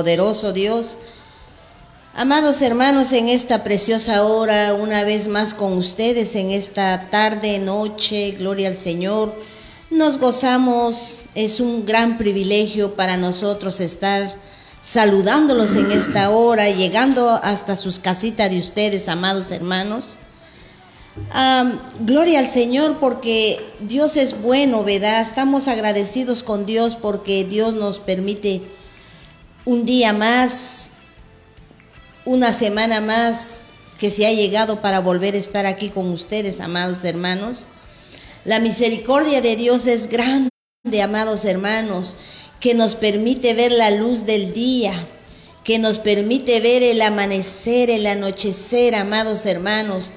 poderoso Dios. Amados hermanos, en esta preciosa hora, una vez más con ustedes, en esta tarde, noche, gloria al Señor, nos gozamos, es un gran privilegio para nosotros estar saludándolos en esta hora, llegando hasta sus casitas de ustedes, amados hermanos gloria al Señor porque Dios es bueno, ¿verdad? Estamos agradecidos con Dios porque Dios nos permite un día más, una semana más que se ha llegado para volver a estar aquí con ustedes, amados hermanos. La misericordia de Dios es grande, amados hermanos, que nos permite ver la luz del día, que nos permite ver el amanecer, el anochecer, amados hermanos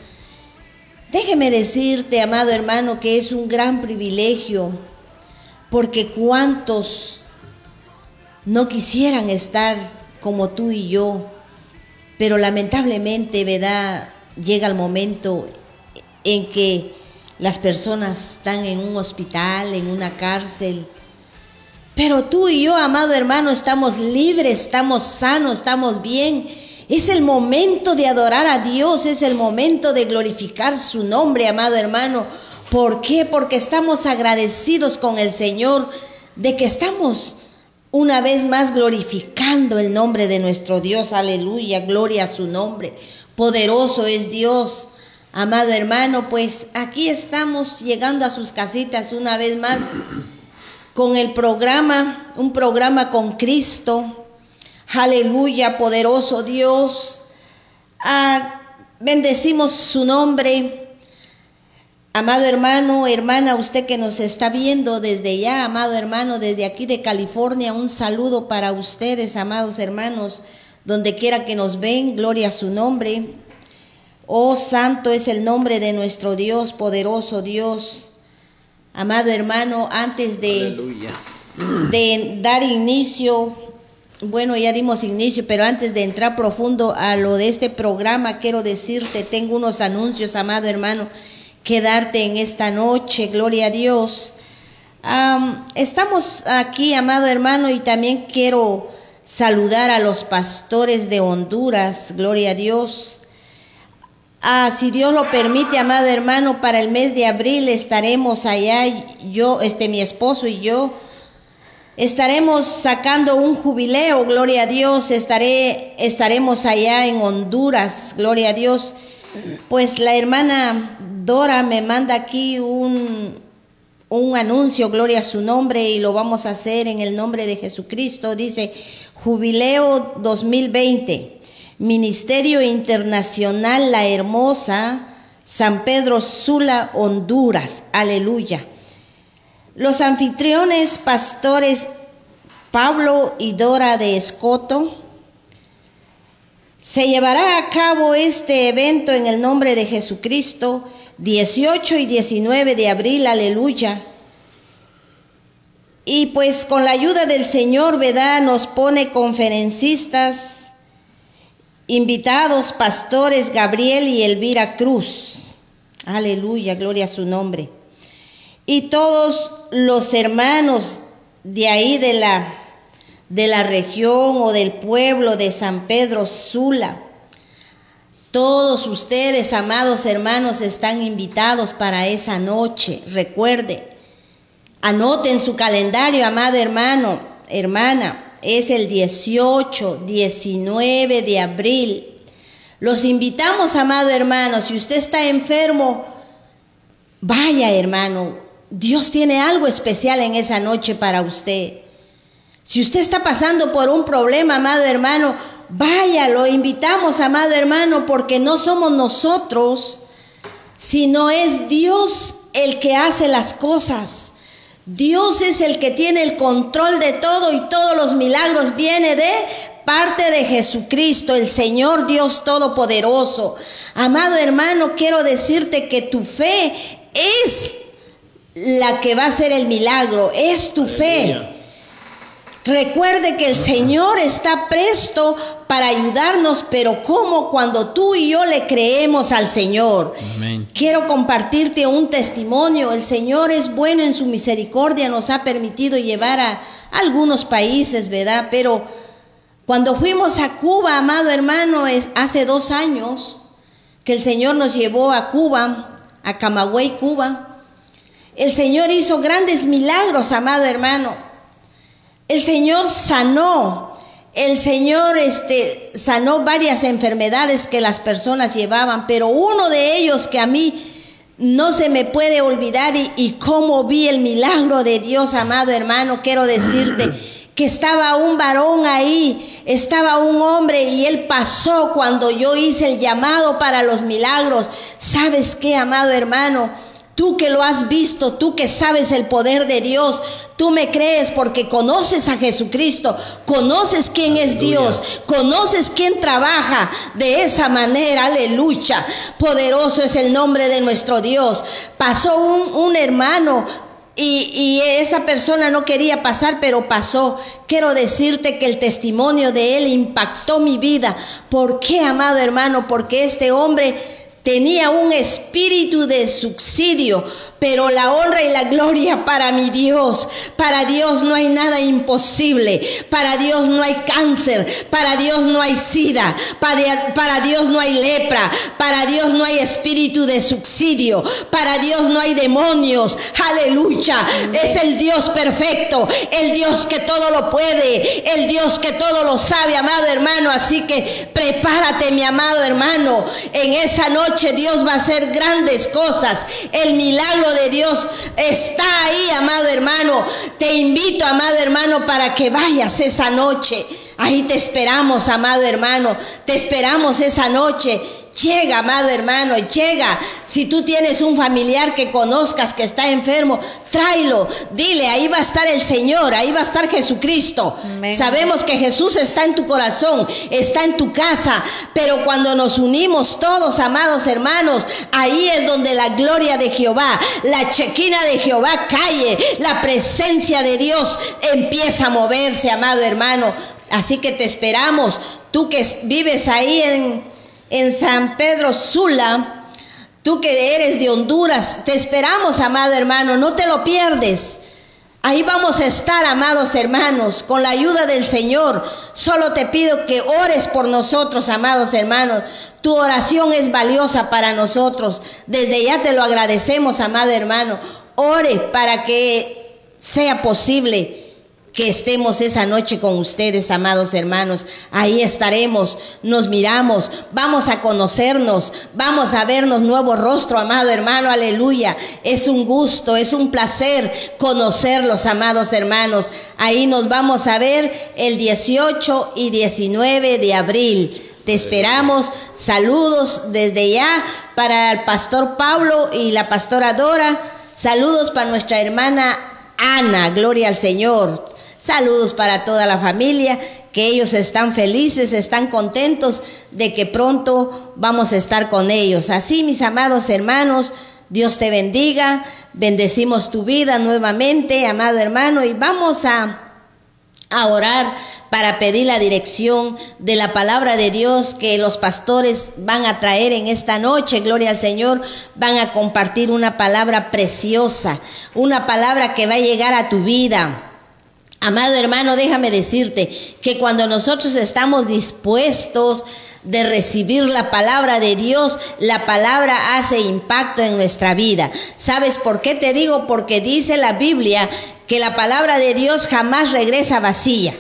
Déjeme decirte, amado hermano, que es un gran privilegio, porque cuántos no quisieran estar como tú y yo, pero lamentablemente, ¿verdad? Llega el momento en que las personas están en un hospital, en una cárcel, pero tú y yo, amado hermano, estamos libres, estamos sanos, estamos bien es el momento de adorar a Dios, es el momento de glorificar su nombre, amado hermano. ¿Por qué? Porque estamos agradecidos con el Señor de que estamos una vez más glorificando el nombre de nuestro Dios. Aleluya, gloria a su nombre. Poderoso es Dios. Amado hermano, pues aquí estamos llegando a sus casitas una vez más con el programa, un programa con Cristo Aleluya, poderoso Dios. Ah, bendecimos su nombre. Amado hermano, hermana, usted que nos está viendo desde ya, amado hermano, desde aquí de California, un saludo para ustedes, amados hermanos, donde quiera que nos ven, gloria a su nombre. Oh, santo es el nombre de nuestro Dios, poderoso Dios. Amado hermano, antes de, de dar inicio bueno, ya dimos inicio, pero antes de entrar profundo a lo de este programa, quiero decirte, tengo unos anuncios, amado hermano, que darte en esta noche, gloria a Dios. estamos aquí, amado hermano, y también quiero saludar a los pastores de Honduras, gloria a Dios. Ah, si Dios lo permite, amado hermano, para el mes de abril estaremos allá, yo, este, mi esposo y yo, Estaremos sacando un jubileo, gloria a Dios, estaré, estaremos allá en Honduras, gloria a Dios. Pues la hermana Dora me manda aquí un, un anuncio, gloria a su nombre, y lo vamos a hacer en el nombre de Jesucristo. Dice, Jubileo 2020, Ministerio Internacional La Hermosa, San Pedro Sula, Honduras. Aleluya. Los anfitriones pastores Pablo y Dora de Escoto. Se llevará a cabo este evento en el nombre de Jesucristo 18 y 19 de abril, aleluya. Y pues con la ayuda del Señor, ¿verdad? Nos pone conferencistas, invitados, pastores Gabriel y Elvira Cruz. Aleluya, gloria a su nombre y todos los hermanos de ahí de la, de la región o del pueblo de San Pedro Sula. Todos ustedes, amados hermanos, están invitados para esa noche. Recuerde, anoten su calendario, amado hermano, hermana. Es el 18, 19 de abril. Los invitamos, amado hermano. Si usted está enfermo, vaya hermano, Dios tiene algo especial en esa noche para usted. Si usted está pasando por un problema, amado hermano, vaya, lo invitamos, amado hermano, porque no somos nosotros, sino es Dios el que hace las cosas. Dios es el que tiene el control de todo y todos los milagros viene de parte de Jesucristo, el Señor Dios Todopoderoso. Amado hermano, quiero decirte que tu fe es la que va a ser el milagro, es tu fe. Recuerde que el Señor está presto para ayudarnos, pero ¿cómo cuando tú y yo le creemos al Señor? Quiero compartirte un testimonio. El Señor es bueno en su misericordia, nos ha permitido llevar a algunos países, ¿verdad? Pero cuando fuimos a Cuba, amado hermano, es hace dos años que el Señor nos llevó a Cuba, a Camagüey, Cuba. El Señor hizo grandes milagros, amado hermano. El Señor sanó, el Señor este, sanó varias enfermedades que las personas llevaban, pero uno de ellos que a mí no se me puede olvidar y, y cómo vi el milagro de Dios, amado hermano, quiero decirte que estaba un varón ahí, estaba un hombre y él pasó cuando yo hice el llamado para los milagros. ¿Sabes qué, amado hermano? Tú que lo has visto, tú que sabes el poder de Dios, tú me crees porque conoces a Jesucristo, conoces quién es Dios, conoces quién trabaja de esa manera, aleluya. Poderoso es el nombre de nuestro Dios. Pasó un, hermano y, y, esa persona no quería pasar, pero pasó. Quiero decirte que el testimonio de él impactó mi vida. ¿Por qué, amado hermano? Porque este hombre Tenía un espíritu de subsidio, pero la honra y la gloria para mi Dios. Para Dios no hay nada imposible. Para Dios no hay cáncer. Para Dios no hay sida. Para, Dios no hay lepra. Para Dios no hay espíritu de subsidio. Para Dios no hay demonios. Aleluya. Es el Dios perfecto. El Dios que todo lo puede. El Dios que todo lo sabe, amado hermano. Así que prepárate, mi amado hermano. En esa noche Dios va a hacer grandes cosas. El milagro de Dios está ahí, amado hermano. Te invito, amado hermano, para que vayas esa noche. Ahí te esperamos, amado hermano. Te esperamos esa noche. Llega, amado hermano, llega. Si tú tienes un familiar que conozcas que está enfermo, tráelo, dile, ahí va a estar el Señor, ahí va a estar Jesucristo. Sabemos que Jesús está en tu corazón, está en tu casa, pero cuando nos unimos todos, amados hermanos, ahí es donde la gloria de Jehová, la chequina de Jehová cae, la presencia de Dios empieza a moverse, amado hermano. Así que te esperamos, tú que vives ahí en en San Pedro Sula. Tú que eres de Honduras, te esperamos, amado hermano, no te lo pierdes. Ahí vamos a estar, amados hermanos, con la ayuda del Señor. Solo te pido que ores por nosotros, amados hermanos. Tu oración es valiosa para nosotros. Desde ya te lo agradecemos, amado hermano. Ore para que sea posible que estemos esa noche con ustedes, amados hermanos. Ahí estaremos, nos miramos, vamos a conocernos, vamos a vernos nuevo rostro, amado hermano, aleluya. Es un gusto, es un placer conocerlos, amados hermanos. Ahí nos vamos a ver el 18 y 19 de abril. Te esperamos. Saludos desde ya para el pastor Pablo y la pastora Dora. Saludos para nuestra hermana Ana. Gloria al Señor. Saludos para toda la familia, que ellos están felices, están contentos de que pronto vamos a estar con ellos. Así, mis amados hermanos, Dios te bendiga, bendecimos tu vida nuevamente, amado hermano, y vamos a, a orar para pedir la dirección de la palabra de Dios que los pastores van a traer en esta noche. Gloria al Señor. Van a compartir una palabra preciosa, una palabra que va a llegar a tu vida Amado hermano, déjame decirte que cuando nosotros estamos dispuestos de recibir la palabra de Dios, la palabra hace impacto en nuestra vida. ¿Sabes por qué te digo? Porque dice la Biblia que la palabra de Dios jamás regresa vacía.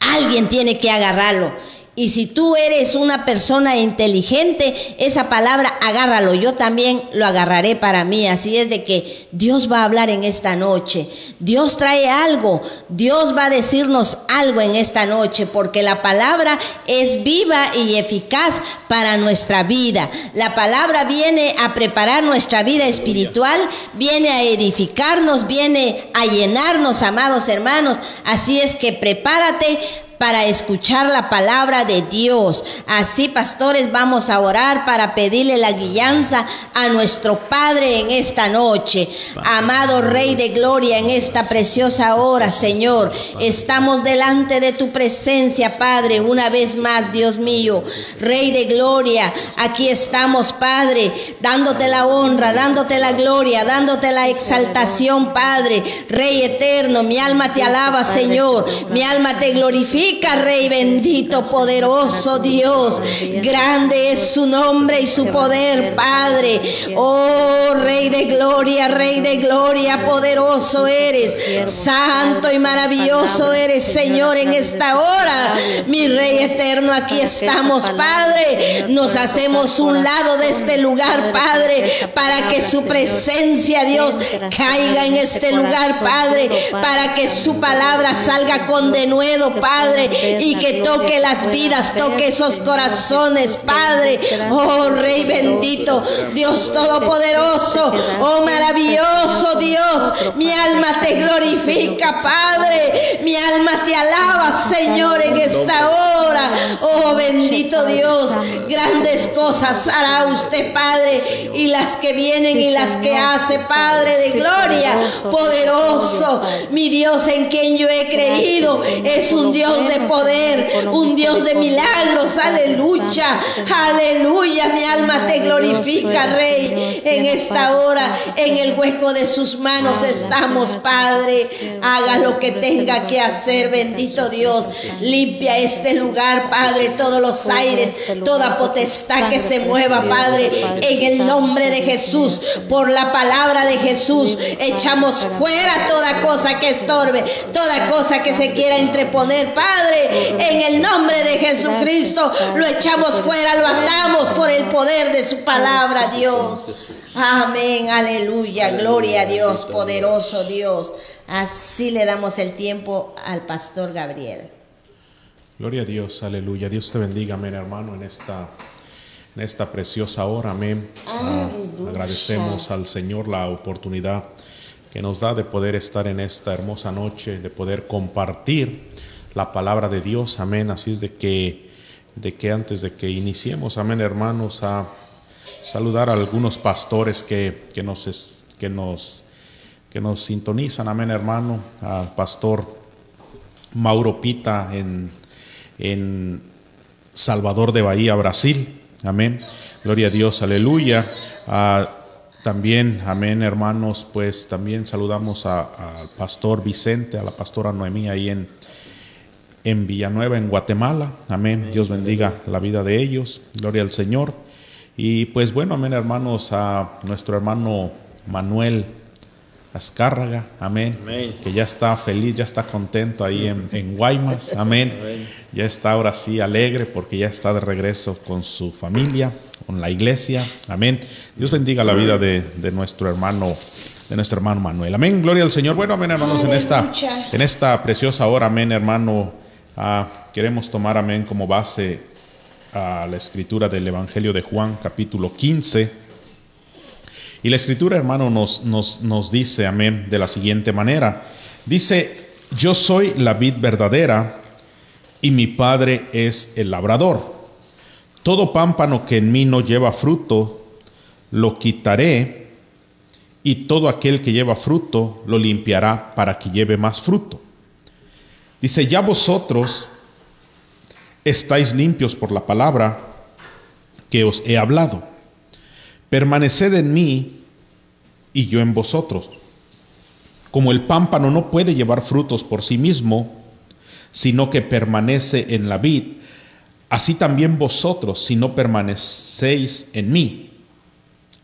Alguien tiene que agarrarlo. Y si tú eres una persona inteligente, esa palabra agárralo. Yo también lo agarraré para mí. Así es de que Dios va a hablar en esta noche. Dios trae algo. Dios va a decirnos algo en esta noche porque la palabra es viva y eficaz para nuestra vida. La palabra viene a preparar nuestra vida espiritual, viene a edificarnos, viene a llenarnos, amados hermanos. Así es que prepárate para escuchar la palabra de Dios. Así, pastores, vamos a orar para pedirle la guianza a nuestro Padre en esta noche. Amado Rey de Gloria, en esta preciosa hora, Señor, estamos delante de tu presencia, Padre, una vez más, Dios mío. Rey de Gloria, aquí estamos, Padre, dándote la honra, dándote la gloria, dándote la exaltación, Padre. Rey eterno, mi alma te alaba, Señor. Mi alma te glorifica Rey bendito, poderoso Dios. Grande es su nombre y su poder, Padre. Oh, Rey de gloria, Rey de gloria, poderoso eres. Santo y maravilloso eres, Señor, en esta hora. Mi Rey eterno, aquí estamos, Padre. Nos hacemos un lado de este lugar, Padre, para que su presencia, Dios, caiga en este lugar, Padre, para que su palabra salga con denuedo, Padre y que toque las vidas, toque esos corazones, Padre. Oh Rey bendito, Dios todopoderoso, oh maravilloso Dios, mi alma te glorifica, Padre, mi alma te alaba, Señor, en esta hora. Oh bendito Dios, grandes cosas hará usted, Padre, y las que vienen y las que hace, Padre de gloria, poderoso, mi Dios en quien yo he creído, es un Dios de poder, un Dios de milagros, aleluya, aleluya, mi alma te glorifica, Rey, en esta hora, en el hueco de sus manos estamos, Padre, haga lo que tenga que hacer, bendito Dios, limpia este lugar, Padre, todos los aires, toda potestad que se mueva, Padre, en el nombre de Jesús, por la palabra de Jesús, echamos fuera toda cosa que estorbe, toda cosa que se quiera entreponer, Padre, en el nombre de Jesucristo, lo echamos fuera, lo atamos por el poder de su palabra, Dios. Amén, aleluya, gloria a Dios, poderoso Dios. Así le damos el tiempo al pastor Gabriel. Gloria a Dios, aleluya. Dios te bendiga, amén, hermano, en esta, en esta preciosa hora, amén. Ah, agradecemos al Señor la oportunidad que nos da de poder estar en esta hermosa noche, de poder compartir la palabra de Dios, amén. Así es de que, de que antes de que iniciemos, amén, hermanos, a saludar a algunos pastores que, que nos, que, nos, que nos sintonizan, amén, hermano, al pastor Mauro Pita en, en Salvador de Bahía, Brasil, amén. Gloria a Dios, aleluya. también, amén, hermanos, pues también saludamos al pastor Vicente, a la pastora Noemí ahí en, en Villanueva, en Guatemala. Amén. Dios bendiga la vida de ellos. Gloria al Señor. Y pues bueno, amén hermanos, a nuestro hermano Manuel Azcárraga, amén, que ya está feliz, ya está contento ahí en, Guaymas, amén. Ya está ahora sí alegre porque ya está de regreso con su familia, con la iglesia, amén. Dios bendiga la vida de, de nuestro hermano de nuestro hermano Manuel. Amén, gloria al Señor. Bueno, amén, hermanos, en esta, en esta preciosa hora, amén, hermano Ah, queremos tomar, amén, como base a la escritura del Evangelio de Juan, capítulo 15. Y la escritura, hermano, nos, nos, nos dice, amén, de la siguiente manera. Dice, yo soy la vid verdadera y mi Padre es el labrador. Todo pámpano que en mí no lleva fruto, lo quitaré, y todo aquel que lleva fruto, lo limpiará para que lleve más fruto. Dice, ya vosotros estáis limpios por la palabra que os he hablado. Permaneced en mí y yo en vosotros. Como el pámpano no puede llevar frutos por sí mismo, sino que permanece en la vid, así también vosotros, si no permanecéis en mí.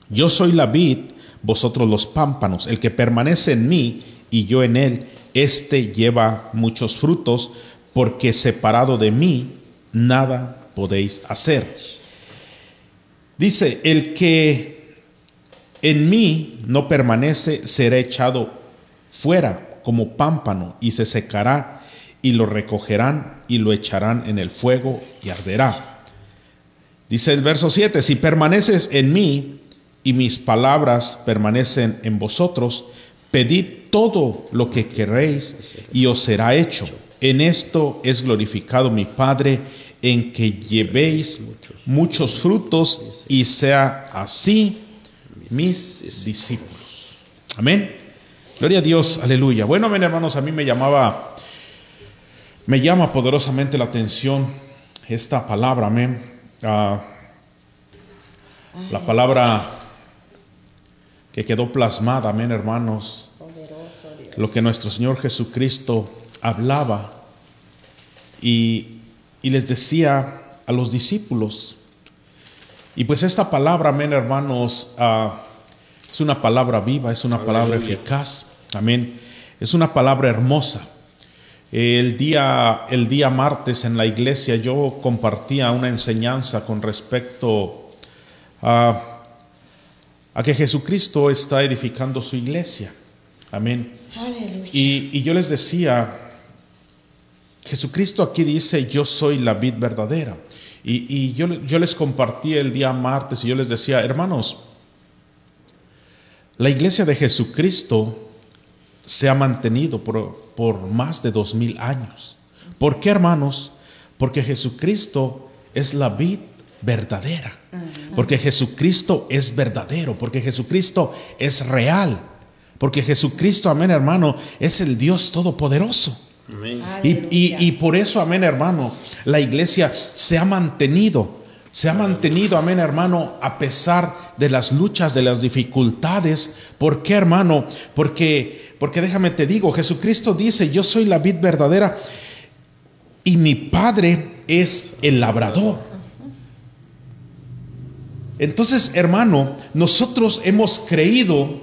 Yo soy la vid, vosotros los pámpanos. El que permanece en mí y yo en él, este lleva muchos frutos, porque separado de mí nada podéis hacer. Dice, el que en mí no permanece será echado fuera como pámpano y se secará y lo recogerán y lo echarán en el fuego y arderá. Dice el verso 7, si permaneces en mí y mis palabras permanecen en vosotros, pedid todo lo que queréis y os será hecho. En esto es glorificado mi Padre, en que llevéis muchos frutos y sea así mis discípulos. Amén. Gloria a Dios, aleluya. Bueno, amén, hermanos, a mí me llamaba, me llama poderosamente la atención esta palabra, amén. Ah, la palabra que quedó plasmada, amén, hermanos. Lo que nuestro Señor Jesucristo hablaba y, y les decía a los discípulos. Y pues esta palabra, amén, hermanos, ah, es una palabra viva, es una palabra eficaz. Amén. Es una palabra hermosa. El día, el día martes en la iglesia yo compartía una enseñanza con respecto a, a que Jesucristo está edificando su iglesia. Amén. Y, y, yo les decía, Jesucristo aquí dice, yo soy la vid verdadera. Y, y yo, yo les compartí el día martes y yo les decía, hermanos, la iglesia de Jesucristo se ha mantenido por, más de dos mil años. ¿Por qué, hermanos? Porque Jesucristo es la vid verdadera. Porque Jesucristo es verdadero. Porque Jesucristo es real. Porque Jesucristo, amén, hermano, es el Dios todopoderoso. Y, y, por eso, amén, hermano, la iglesia se ha mantenido se ha mantenido, amén hermano, a pesar de las luchas, de las dificultades. ¿Por qué hermano? Porque, porque déjame te digo, Jesucristo dice, yo soy la vid verdadera y mi Padre es el labrador. Entonces, hermano, nosotros hemos creído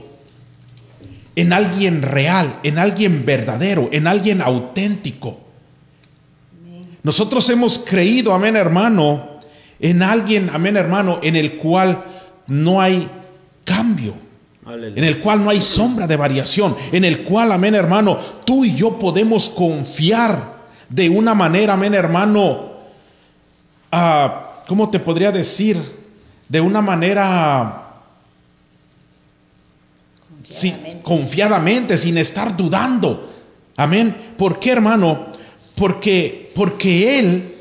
en alguien real, en alguien verdadero, en alguien auténtico. Nosotros hemos creído, amén hermano, en alguien, amén hermano, en el cual no hay cambio, en el cual no hay sombra de variación, en el cual, amén hermano, tú y yo podemos confiar de una manera, amén hermano, ah, ¿cómo te podría decir? De una manera confiadamente. confiadamente, sin estar dudando. Amén. ¿Por qué, hermano? Porque, porque Él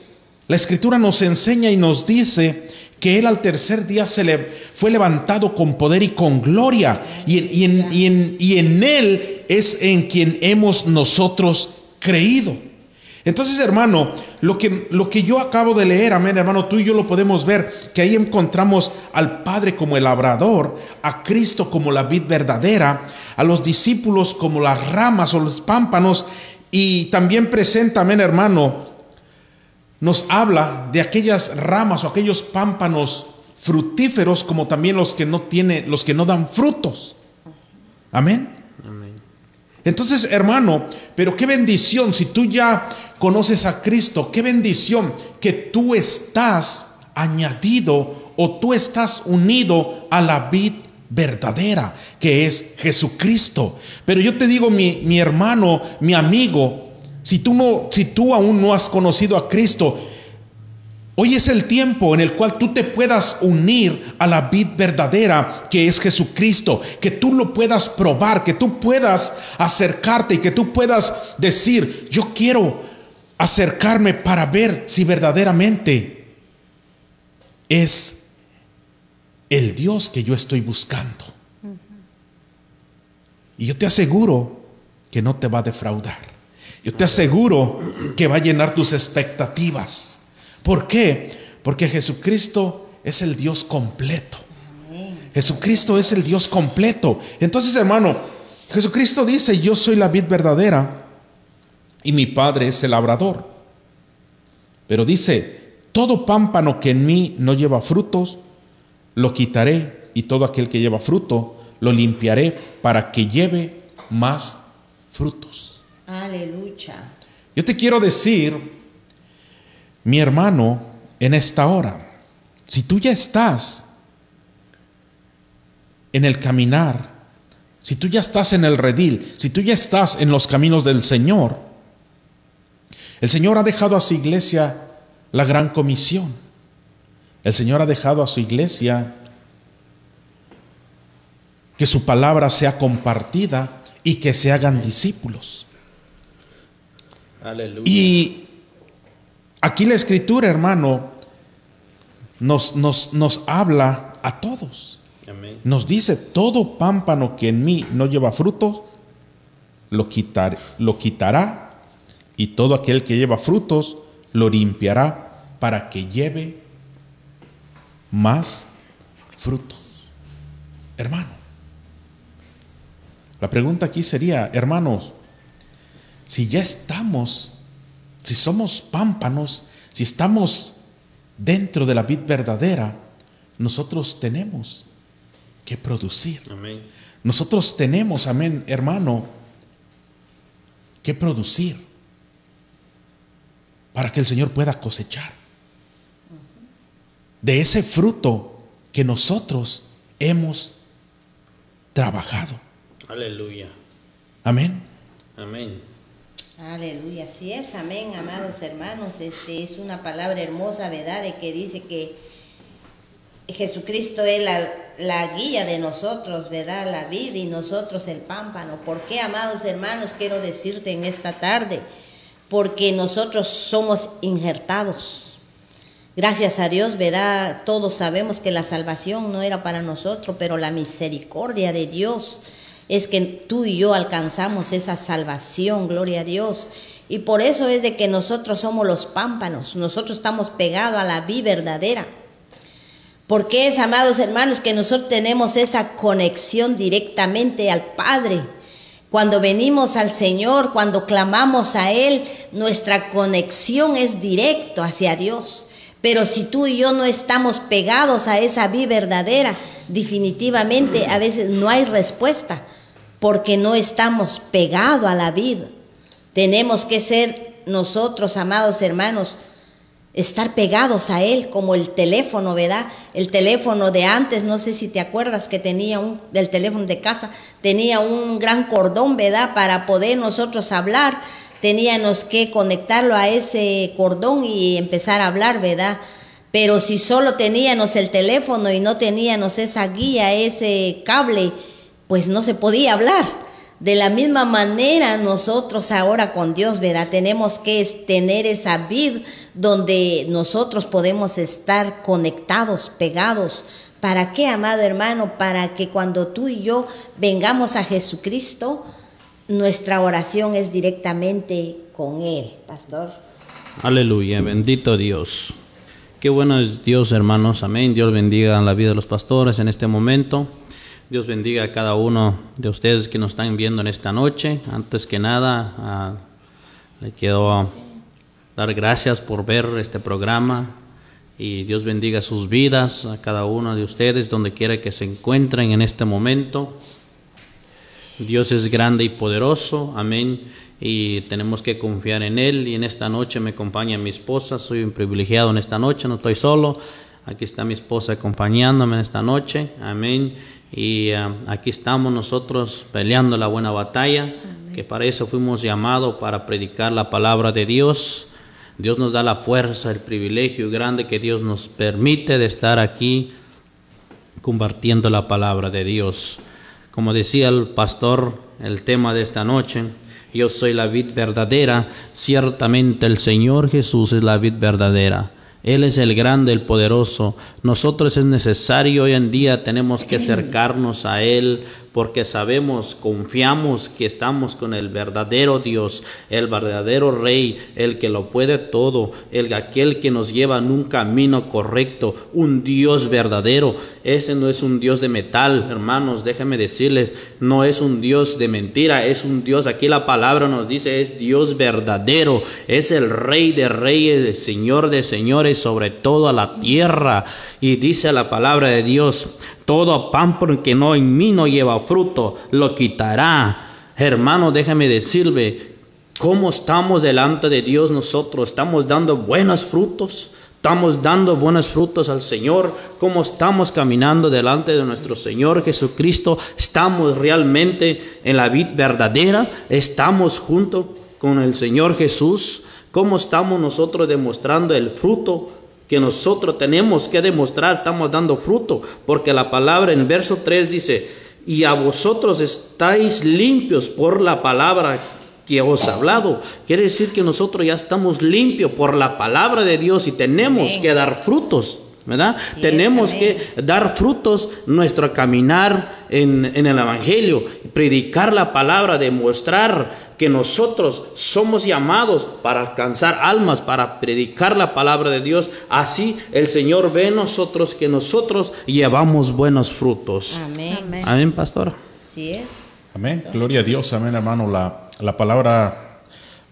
la escritura nos enseña y nos dice que Él al tercer día se le fue levantado con poder y con gloria. Y, en, Él es en quien hemos nosotros creído. Entonces, hermano, lo que, lo que yo acabo de leer, amén, hermano, tú y yo lo podemos ver, que ahí encontramos al Padre como el labrador, a Cristo como la vid verdadera, a los discípulos como las ramas o los pámpanos, y también presenta, amén, hermano, nos habla de aquellas ramas o aquellos pámpanos frutíferos como también los que no tienen, los que no dan frutos. Amén. Entonces, hermano, pero qué bendición si tú ya conoces a Cristo, qué bendición que tú estás añadido o tú estás unido a la vid verdadera, que es Jesucristo. Pero yo te digo, mi, mi hermano, mi amigo, si tú, no, si tú aún no has conocido a Cristo, hoy es el tiempo en el cual tú te puedas unir a la vid verdadera que es Jesucristo, que tú lo puedas probar, que tú puedas acercarte y que tú puedas decir, yo quiero acercarme para ver si verdaderamente es el Dios que yo estoy buscando. Y yo te aseguro que no te va a defraudar. Yo te aseguro que va a llenar tus expectativas. ¿Por qué? Porque Jesucristo es el Dios completo. Jesucristo es el Dios completo. Entonces, hermano, Jesucristo dice, yo soy la vid verdadera y mi Padre es el labrador. Pero dice, todo pámpano que en mí no lleva frutos, lo quitaré y todo aquel que lleva fruto, lo limpiaré para que lleve más frutos. Aleluya. Yo te quiero decir mi hermano, en esta hora, si tú ya estás en el caminar, si tú ya estás en el redil, si tú ya estás en los caminos del Señor, el Señor ha dejado a su iglesia la gran comisión. El Señor ha dejado a su iglesia que su palabra sea compartida y que se hagan discípulos. Aleluya. Y aquí la escritura, hermano, nos, nos, nos habla a todos. Nos dice, todo pámpano que en mí no lleva fruto, lo, quitar, lo quitará, y todo aquel que lleva frutos, lo limpiará para que lleve más frutos. Hermano, la pregunta aquí sería, hermanos, si ya estamos, si somos pámpanos, si estamos dentro de la vid verdadera, nosotros tenemos que producir. Nosotros tenemos, amén, hermano, que producir que el Señor pueda cosechar de ese fruto que nosotros hemos trabajado. Aleluya. Amén. Amén. Aleluya, así es, amén, amados hermanos. Este es una palabra hermosa, ¿verdad? De que dice que Jesucristo es la, la, guía de nosotros, ¿verdad? La vida y nosotros el pámpano. ¿Por qué, amados hermanos, quiero decirte en esta tarde? Porque nosotros somos injertados. Gracias a Dios, ¿verdad? Todos sabemos que la salvación no era para nosotros, pero la misericordia de Dios es que tú y yo alcanzamos esa salvación, gloria a Dios. Y por eso es de que nosotros somos los pámpanos, nosotros estamos pegados a la vida verdadera. Porque es, amados hermanos, que nosotros tenemos esa conexión directamente al Padre. Cuando venimos al Señor, cuando clamamos a Él, nuestra conexión es directo hacia Dios. Pero si tú y yo no estamos pegados a esa vida verdadera, definitivamente a veces no hay respuesta porque no estamos pegados a la vida. Tenemos que ser nosotros, amados hermanos, estar pegados a Él como el teléfono, ¿verdad? El teléfono de antes, no sé si te acuerdas que tenía un, del teléfono de casa, tenía un gran cordón, ¿verdad? Para poder nosotros hablar, teníamos que conectarlo a ese cordón y empezar a hablar, ¿verdad? Pero si solo teníamos el teléfono y no teníamos esa guía, ese cable, pues no se podía hablar. De la misma manera nosotros ahora con Dios, ¿verdad? Tenemos que tener esa vid donde nosotros podemos estar conectados, pegados. ¿Para qué, amado hermano? Para que cuando tú y yo vengamos a Jesucristo, nuestra oración es directamente con Él, pastor. Aleluya, bendito Dios. Qué bueno es Dios, hermanos. Amén. Dios bendiga la vida de los pastores en este momento. Dios bendiga a cada uno de ustedes que nos están viendo en esta noche. Antes que nada, ah, le quiero dar gracias por ver este programa y Dios bendiga sus vidas a cada uno de ustedes donde quiera que se encuentren en este momento. Dios es grande y poderoso, amén, y tenemos que confiar en Él. Y en esta noche me acompaña mi esposa, soy un privilegiado en esta noche, no estoy solo. Aquí está mi esposa acompañándome en esta noche, amén. Y ah, aquí estamos nosotros peleando la buena batalla, que para eso fuimos llamados, para predicar la palabra de Dios. Dios nos da la fuerza, el privilegio grande que Dios nos permite de estar aquí compartiendo la palabra de Dios. Como decía el pastor, el tema de esta noche, yo soy la vid verdadera, ciertamente el Señor Jesús es la vid verdadera. Él es el grande, el poderoso. Nosotros es necesario hoy en día, tenemos que acercarnos a Él porque sabemos, confiamos que estamos con el verdadero Dios, el verdadero Rey, el que lo puede todo, el aquel que nos lleva en un camino correcto, un Dios verdadero. Ese no es un Dios de metal, hermanos, déjenme decirles, no es un Dios de mentira, es un Dios, aquí la palabra nos dice, es Dios verdadero, es el Rey de reyes, el Señor de señores sobre toda la tierra. Y dice la palabra de Dios, todo pan que no en mí no lleva fruto, lo quitará. Hermano, déjame decirle ¿Cómo estamos delante de Dios nosotros? ¿Estamos dando buenos frutos? ¿Estamos dando buenos frutos al Señor? ¿Cómo estamos caminando delante de nuestro Señor Jesucristo? ¿Estamos realmente en la vida verdadera? ¿Estamos junto con el Señor Jesús? ¿Cómo estamos nosotros demostrando el fruto que nosotros tenemos que demostrar? Estamos dando fruto, porque la palabra en verso 3 dice, y a vosotros estáis limpios por la palabra que os ha hablado. Quiere decir que nosotros ya estamos limpios por la palabra de Dios y tenemos que dar frutos. ¿verdad? Tenemos que dar frutos nuestro caminar en, en, el Evangelio, predicar la palabra, demostrar que nosotros somos llamados para alcanzar almas, para predicar la palabra de Dios. Así el Señor ve en nosotros que nosotros llevamos buenos frutos. Amén. Amén, pastora. Así es. Amén. Gloria a Dios. Amén, hermano. La, la palabra,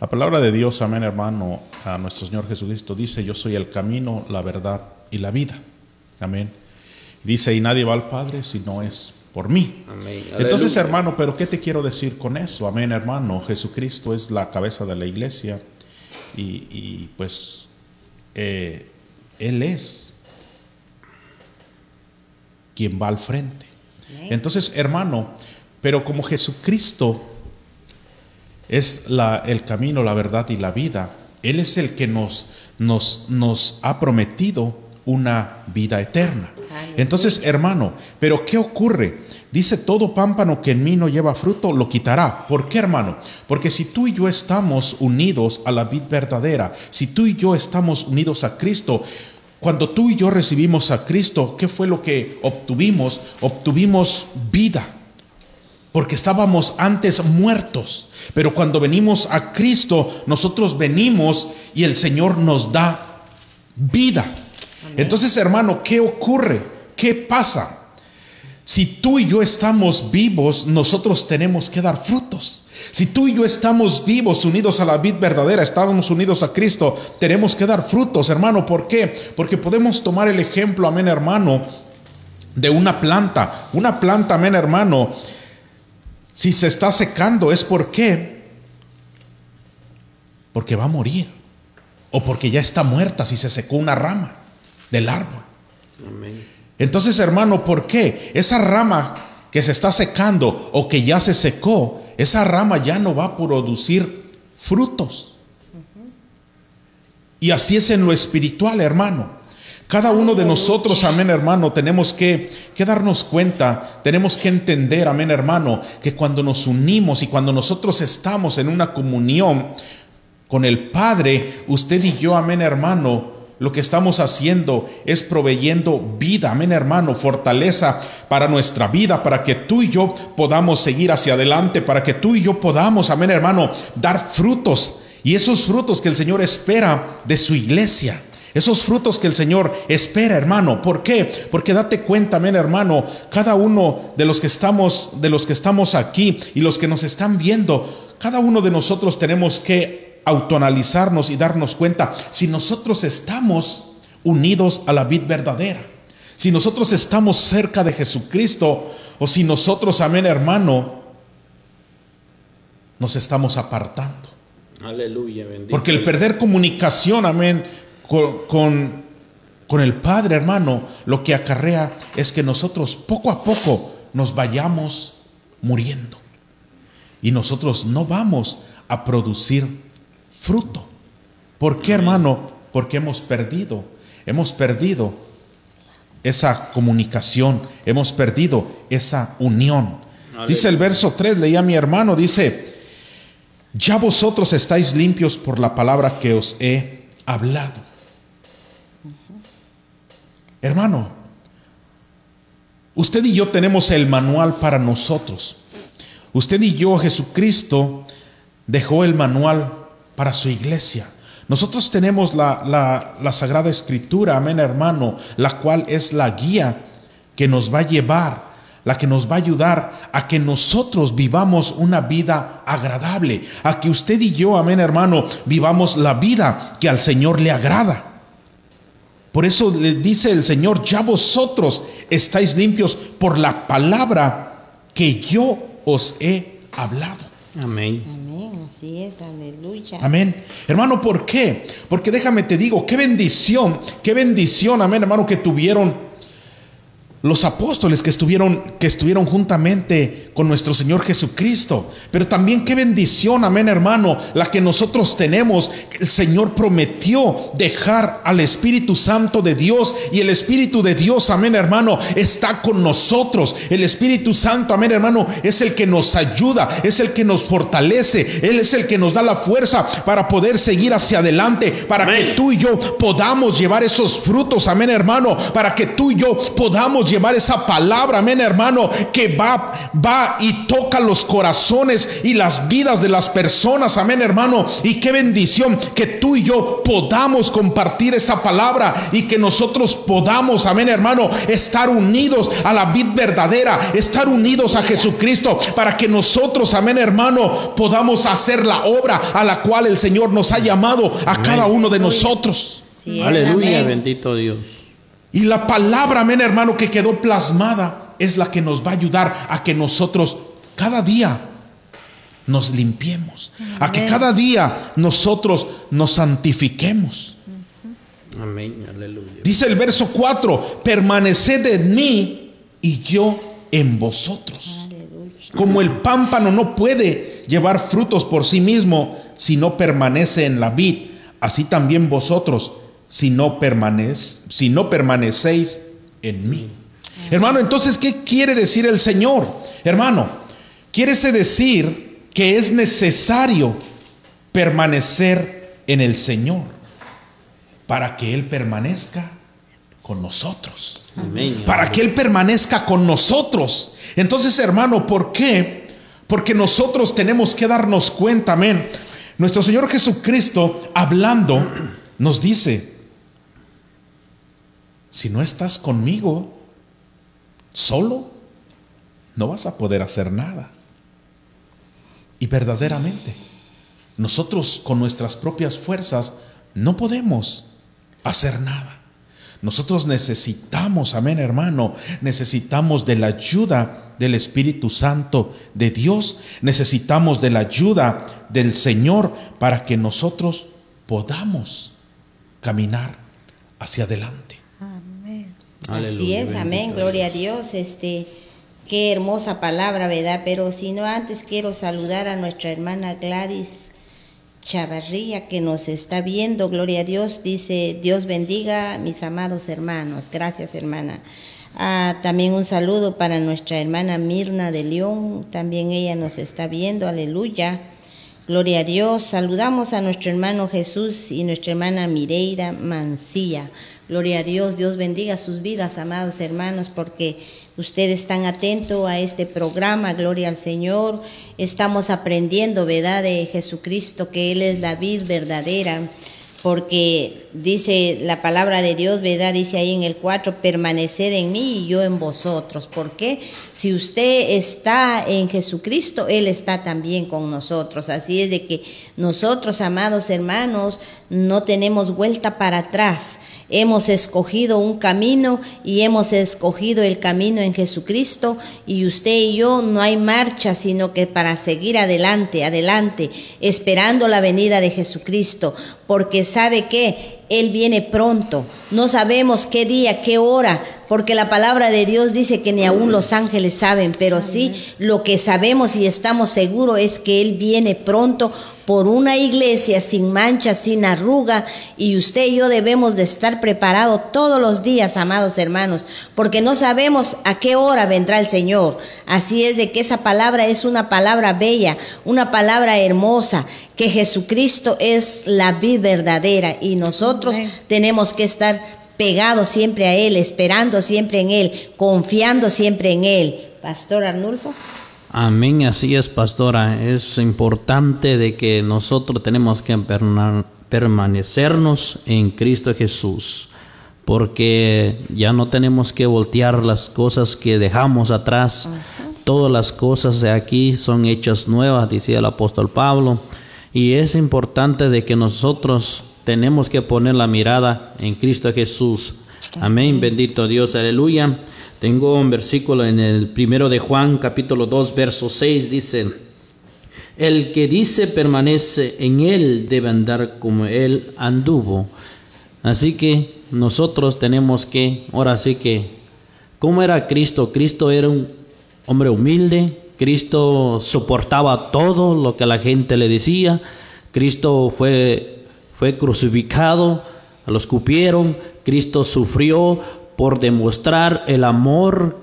la palabra de Dios, amén, hermano, a nuestro Señor Jesucristo dice, yo soy el camino, la verdad y la vida. Amén. Dice, y nadie va al Padre si no es por mí. Amén. Entonces, hermano, pero ¿qué te quiero decir con eso? Amén, hermano. Jesucristo es la cabeza de la iglesia y, y, pues eh, Él es quien va al frente. Entonces, hermano, pero como Jesucristo es la, el camino, la verdad y la vida, Él es el que nos, nos, nos ha prometido una vida eterna. Entonces, hermano, pero ¿qué ocurre? Dice, todo pámpano que en mí no lleva fruto, lo quitará. ¿Por qué, hermano? Porque si tú y yo estamos unidos a la vid verdadera, si tú y yo estamos unidos a Cristo, cuando tú y yo recibimos a Cristo, ¿qué fue lo que obtuvimos? Obtuvimos vida porque estábamos antes muertos. Pero cuando venimos a Cristo, nosotros venimos y el Señor nos da vida. Entonces, hermano, ¿qué ocurre? ¿Qué pasa? Si tú y yo estamos vivos, nosotros tenemos que dar frutos. Si tú y yo estamos vivos, unidos a la vid verdadera, estamos unidos a Cristo, tenemos que dar frutos, hermano. ¿Por qué? Porque podemos tomar el ejemplo, amén, hermano, de una planta. Una planta, amén, hermano, si se está secando, ¿es por qué? Porque va a morir. O porque ya está muerta si se secó una rama del árbol. Amén. Entonces, hermano, ¿por qué? Esa rama que se está secando o que ya se secó, esa rama ya no va a producir frutos. Y así es en lo espiritual, hermano. Cada uno de nosotros, amén hermano, tenemos que, que, darnos cuenta, tenemos que entender, amén hermano, que cuando nos unimos y cuando nosotros estamos en una comunión con el Padre, usted y yo, amén hermano, lo que estamos haciendo es proveyendo vida, amén hermano, fortaleza para nuestra vida, para que tú y yo podamos seguir hacia adelante, para que tú y yo podamos, amén hermano, dar frutos. Y esos frutos que el Señor espera de su iglesia. Esos frutos que el Señor espera, hermano. ¿Por qué? Porque date cuenta, amén, hermano, cada uno de los que estamos de los que estamos aquí y los que nos están viendo, cada uno de nosotros tenemos que autoanalizarnos y darnos cuenta si nosotros estamos unidos a la vid verdadera. Si nosotros estamos cerca de Jesucristo o si nosotros, amén, hermano, nos estamos apartando. Aleluya, bendito. Porque el perder comunicación, amén, con, con, con, el Padre, hermano, lo que acarrea es que nosotros poco a poco nos vayamos muriendo. Y nosotros no vamos a producir fruto. ¿Por qué, hermano? Porque hemos perdido, hemos perdido esa comunicación, hemos perdido esa unión. Aleluya. Dice el verso 3, leía a mi hermano, dice, ya vosotros estáis limpios por la palabra que os he hablado. Hermano, usted y yo tenemos el manual para nosotros. Usted y yo, Jesucristo, dejó el manual para su iglesia. Nosotros tenemos la, la, la, Sagrada Escritura, amén hermano, la cual es la guía que nos va a llevar, la que nos va a ayudar a que nosotros vivamos una vida agradable, a que usted y yo, amén hermano, vivamos la vida que al Señor le agrada. Por eso le dice el Señor, ya vosotros estáis limpios por la palabra que yo os he hablado. Amén. Amén. Así es, aleluya. Amén. Hermano, ¿por qué? Porque déjame te digo, qué bendición, qué bendición, amén, hermano, que tuvieron los apóstoles que estuvieron, que estuvieron juntamente con nuestro Señor Jesucristo. Pero también qué bendición, amén hermano, la que nosotros tenemos. El Señor prometió dejar al Espíritu Santo de Dios y el Espíritu de Dios, amén hermano, está con nosotros. El Espíritu Santo, amén hermano, es el que nos ayuda, es el que nos fortalece, Él es el que nos da la fuerza para poder seguir hacia adelante, para que tú y yo podamos llevar esos frutos, amén hermano, para que tú y yo podamos llevar esa palabra, amén hermano, que va, va y toca los corazones y las vidas de las personas, amén hermano. Y qué bendición que tú y yo podamos compartir esa palabra y que nosotros podamos, amén hermano, estar unidos a la vid verdadera, estar unidos a Jesucristo, para que nosotros, amén hermano, podamos hacer la obra a la cual el Señor nos ha llamado a cada uno de nosotros. Aleluya, bendito Dios. Y la palabra, amén hermano, que quedó plasmada es la que nos va a ayudar a que nosotros cada día nos limpiemos, a que cada día nosotros nos santifiquemos. Amén, aleluya. Dice el verso 4, permaneced en mí y yo en vosotros. Como el pámpano no puede llevar frutos por sí mismo si no permanece en la vid, así también vosotros si no, si no permanecéis en mí. Hermano, entonces, ¿qué quiere decir el Señor? Hermano, quiere decir que es necesario permanecer en el Señor para que Él permanezca con nosotros. Para que Él permanezca con nosotros. Entonces, hermano, ¿por qué? Porque nosotros tenemos que darnos cuenta, amén. Nuestro Señor Jesucristo, hablando, nos dice, si no estás conmigo, solo, no vas a poder hacer nada. Y verdaderamente, nosotros con nuestras propias fuerzas no podemos hacer nada. Nosotros necesitamos, amén hermano, necesitamos de la ayuda del Espíritu Santo de Dios, necesitamos de la ayuda del Señor para que nosotros podamos caminar hacia adelante. Así es, amén, gloria a Dios. Este, qué hermosa palabra, ¿verdad? Pero si no, antes quiero saludar a nuestra hermana Gladys Chavarría que nos está viendo, gloria a Dios. Dice, Dios bendiga mis amados hermanos. Gracias, hermana. Ah, también un saludo para nuestra hermana Mirna de León, también ella nos está viendo, aleluya. Gloria a Dios. Saludamos a nuestro hermano Jesús y nuestra hermana Mireira Mancilla. Gloria a Dios, Dios bendiga sus vidas, amados hermanos, porque ustedes están atentos a este programa, gloria al Señor. Estamos aprendiendo, ¿verdad?, de Jesucristo, que Él es la vid verdadera porque dice la palabra de Dios, ¿verdad? Dice ahí en el 4, permanecer en mí y yo en vosotros. porque Si usted está en Jesucristo, Él está también con nosotros. Así es de que nosotros, amados hermanos, no tenemos vuelta para atrás. Hemos escogido un camino y hemos escogido el camino en Jesucristo y usted y yo no hay marcha, sino que para seguir adelante, adelante, esperando la venida de Jesucristo, porque sabe que Él viene pronto. No sabemos qué día, qué hora, porque la palabra de Dios dice que ni aún los ángeles saben, pero sí lo que sabemos y estamos seguros es que Él viene pronto por una iglesia sin mancha, sin arruga, y usted y yo debemos de estar preparados todos los días, amados hermanos, porque no sabemos a qué hora vendrá el Señor. Así es de que esa palabra es una palabra bella, una palabra hermosa, que Jesucristo es la vida verdadera y nosotros tenemos que estar pegados siempre a Él, esperando siempre en Él, confiando siempre en Él. Pastor Arnulfo. Amén, así es, pastora. Es importante de que nosotros tenemos que permanecernos en Cristo Jesús, porque ya no tenemos que voltear las cosas que dejamos atrás. Todas las cosas de aquí son hechas nuevas, decía el apóstol Pablo, y es importante de que nosotros tenemos que poner la mirada en Cristo Jesús. Amén, bendito Dios, aleluya. Tengo un versículo en el primero de Juan, capítulo 2, verso 6, dice, El que dice permanece en él debe andar como él anduvo. Así que nosotros tenemos que, ahora sí que, ¿cómo era Cristo? Cristo era un hombre humilde, Cristo soportaba todo lo que la gente le decía, Cristo fue, fue crucificado, lo escupieron, Cristo sufrió por demostrar el amor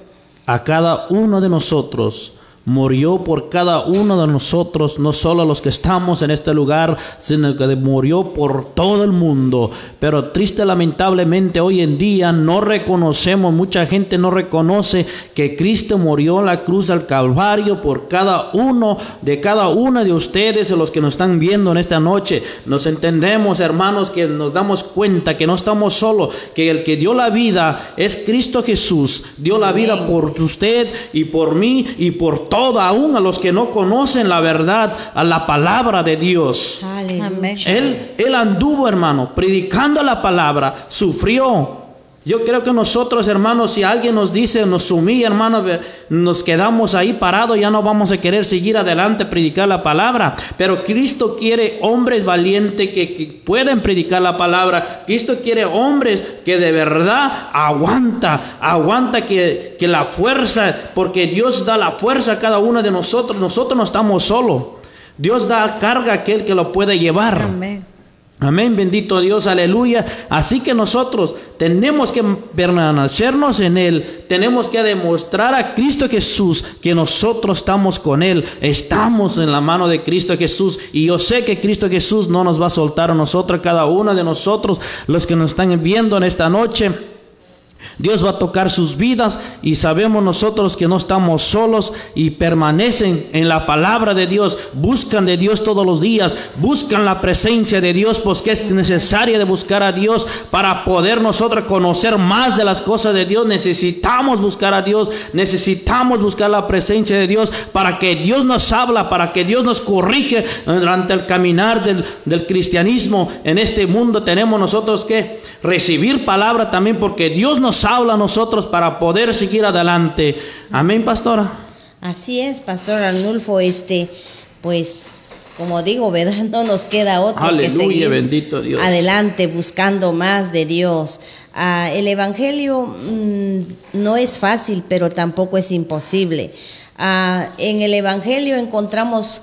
a cada uno de nosotros murió por cada uno de nosotros, no solo los que estamos en este lugar, sino que murió por todo el mundo. Pero triste, lamentablemente, hoy en día no reconocemos, mucha gente no reconoce que Cristo murió en la cruz del Calvario por cada uno de cada una de ustedes, los que nos están viendo en esta noche. Nos entendemos, hermanos, que nos damos cuenta que no estamos solos, que el que dio la vida es Cristo Jesús. Dio la vida por usted y por mí y por todo, aún a los que no conocen la verdad, a la palabra de Dios. Él, él anduvo, hermano, predicando la palabra, sufrió, yo creo que nosotros, hermanos, si alguien nos dice, nos humilla, hermano, nos quedamos ahí parados, ya no vamos a querer seguir adelante, predicar la palabra. Pero Cristo quiere hombres valientes que, que pueden predicar la palabra. Cristo quiere hombres que de verdad aguanta, aguanta que, que la fuerza, porque Dios da la fuerza a cada uno de nosotros. Nosotros no estamos solos. Dios da carga a aquel que lo puede llevar. Amén. Amén, bendito Dios, aleluya. Así que nosotros tenemos que permanecernos en Él, tenemos que demostrar a Cristo Jesús que nosotros estamos con Él, estamos en la mano de Cristo Jesús. Y yo sé que Cristo Jesús no nos va a soltar a nosotros, cada uno de nosotros, los que nos están viendo en esta noche. Dios va a tocar sus vidas y sabemos nosotros que no estamos solos y permanecen en la palabra de Dios, buscan de Dios todos los días, buscan la presencia de Dios, porque es necesaria de buscar a Dios para poder nosotros conocer más de las cosas de Dios. Necesitamos buscar a Dios, necesitamos buscar la presencia de Dios para que Dios nos habla, para que Dios nos corrige durante el caminar del, del cristianismo en este mundo. Tenemos nosotros que recibir palabra también porque Dios nos habla a nosotros para poder seguir adelante. Amén, pastora. Así es, pastor Arnulfo, este, pues, como digo, ¿verdad? No nos queda otro que seguir bendito Dios. adelante buscando más de Dios. Ah, el Evangelio mm, no es fácil, pero tampoco es imposible. Ah, en el Evangelio encontramos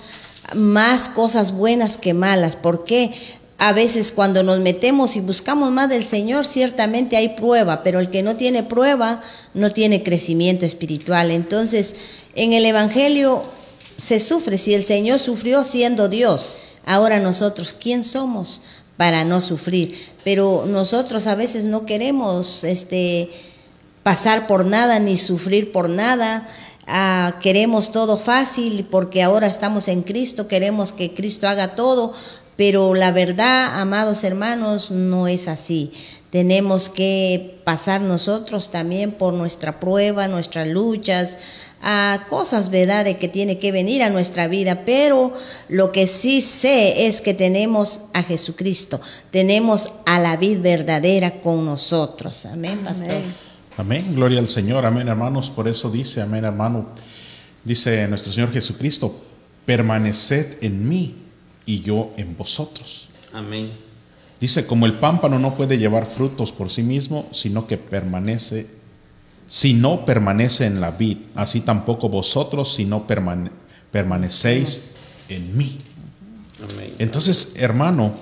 más cosas buenas que malas. ¿Por qué? A veces cuando nos metemos y buscamos más del Señor, ciertamente hay prueba, pero el que no tiene prueba no tiene crecimiento espiritual. Entonces, en el Evangelio se sufre, si el Señor sufrió siendo Dios, ahora nosotros, ¿quién somos para no sufrir? Pero nosotros a veces no queremos este, pasar por nada ni sufrir por nada. Ah, queremos todo fácil porque ahora estamos en Cristo, queremos que Cristo haga todo, pero la verdad, amados hermanos, no es así. Tenemos que pasar nosotros también por nuestra prueba, nuestras luchas, a cosas, ¿verdad?, de que tiene que venir a nuestra vida. Pero lo que sí sé es que tenemos a Jesucristo, tenemos a la vida verdadera con nosotros. Amén, pastor. Amén. amén. Gloria al Señor. Amén, hermanos. Por eso dice, amén, hermano. Dice nuestro Señor Jesucristo, permaneced en mí y yo en vosotros. Amén. Dice, como el pámpano no puede llevar frutos por sí mismo, sino que permanece, si no permanece en la vid, así tampoco vosotros si no permanecéis en mí. Amén. Entonces, hermano,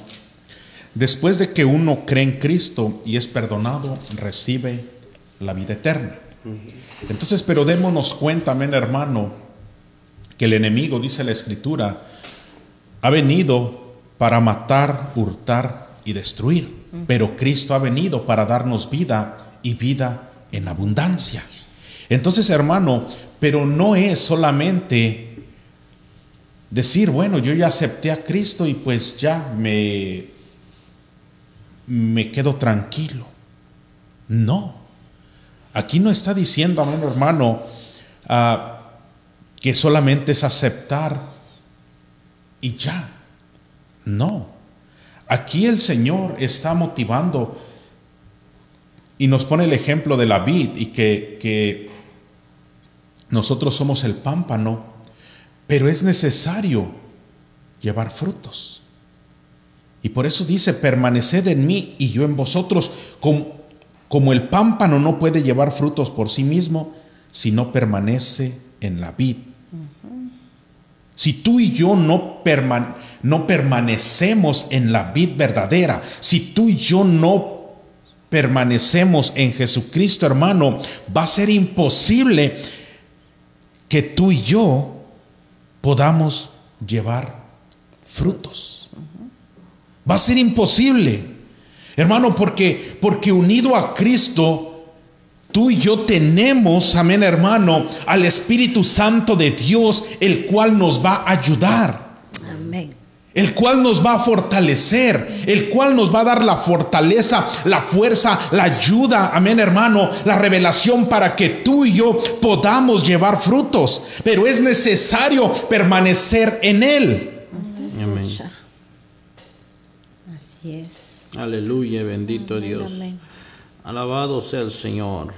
después de que uno cree en Cristo y es perdonado, recibe la vida eterna. Entonces, pero démonos cuenta, amén, hermano, que el enemigo, dice la Escritura, ha venido para matar, hurtar y destruir, pero Cristo ha venido para darnos vida y vida en abundancia. Entonces, hermano, pero no es solamente decir, bueno, yo ya acepté a Cristo y pues ya me, me quedo tranquilo. No. Aquí no está diciendo, amén, hermano, uh, que solamente es aceptar y ya. No. Aquí el Señor está motivando y nos pone el ejemplo de la vid y que, que nosotros somos el pámpano, pero es necesario llevar frutos. Y por eso dice, permaneced en mí y yo en vosotros, como, como el pámpano no puede llevar frutos por sí mismo si no permanece en la vid. Si tú y yo no, permanecemos en la vid verdadera, si tú y yo no permanecemos en Jesucristo, hermano, va a ser imposible que tú y yo podamos llevar frutos. Va a ser imposible, hermano, porque porque unido a Cristo tú y yo tenemos, amén, hermano, al Espíritu Santo de Dios, el cual nos va a ayudar. Amén el cual nos va a fortalecer, el cual nos va a dar la fortaleza, la fuerza, la ayuda, amén hermano, la revelación para que tú y yo podamos llevar frutos. Pero es necesario permanecer en Él. Amén. Así es. Aleluya, bendito Dios. Alabado sea el Señor.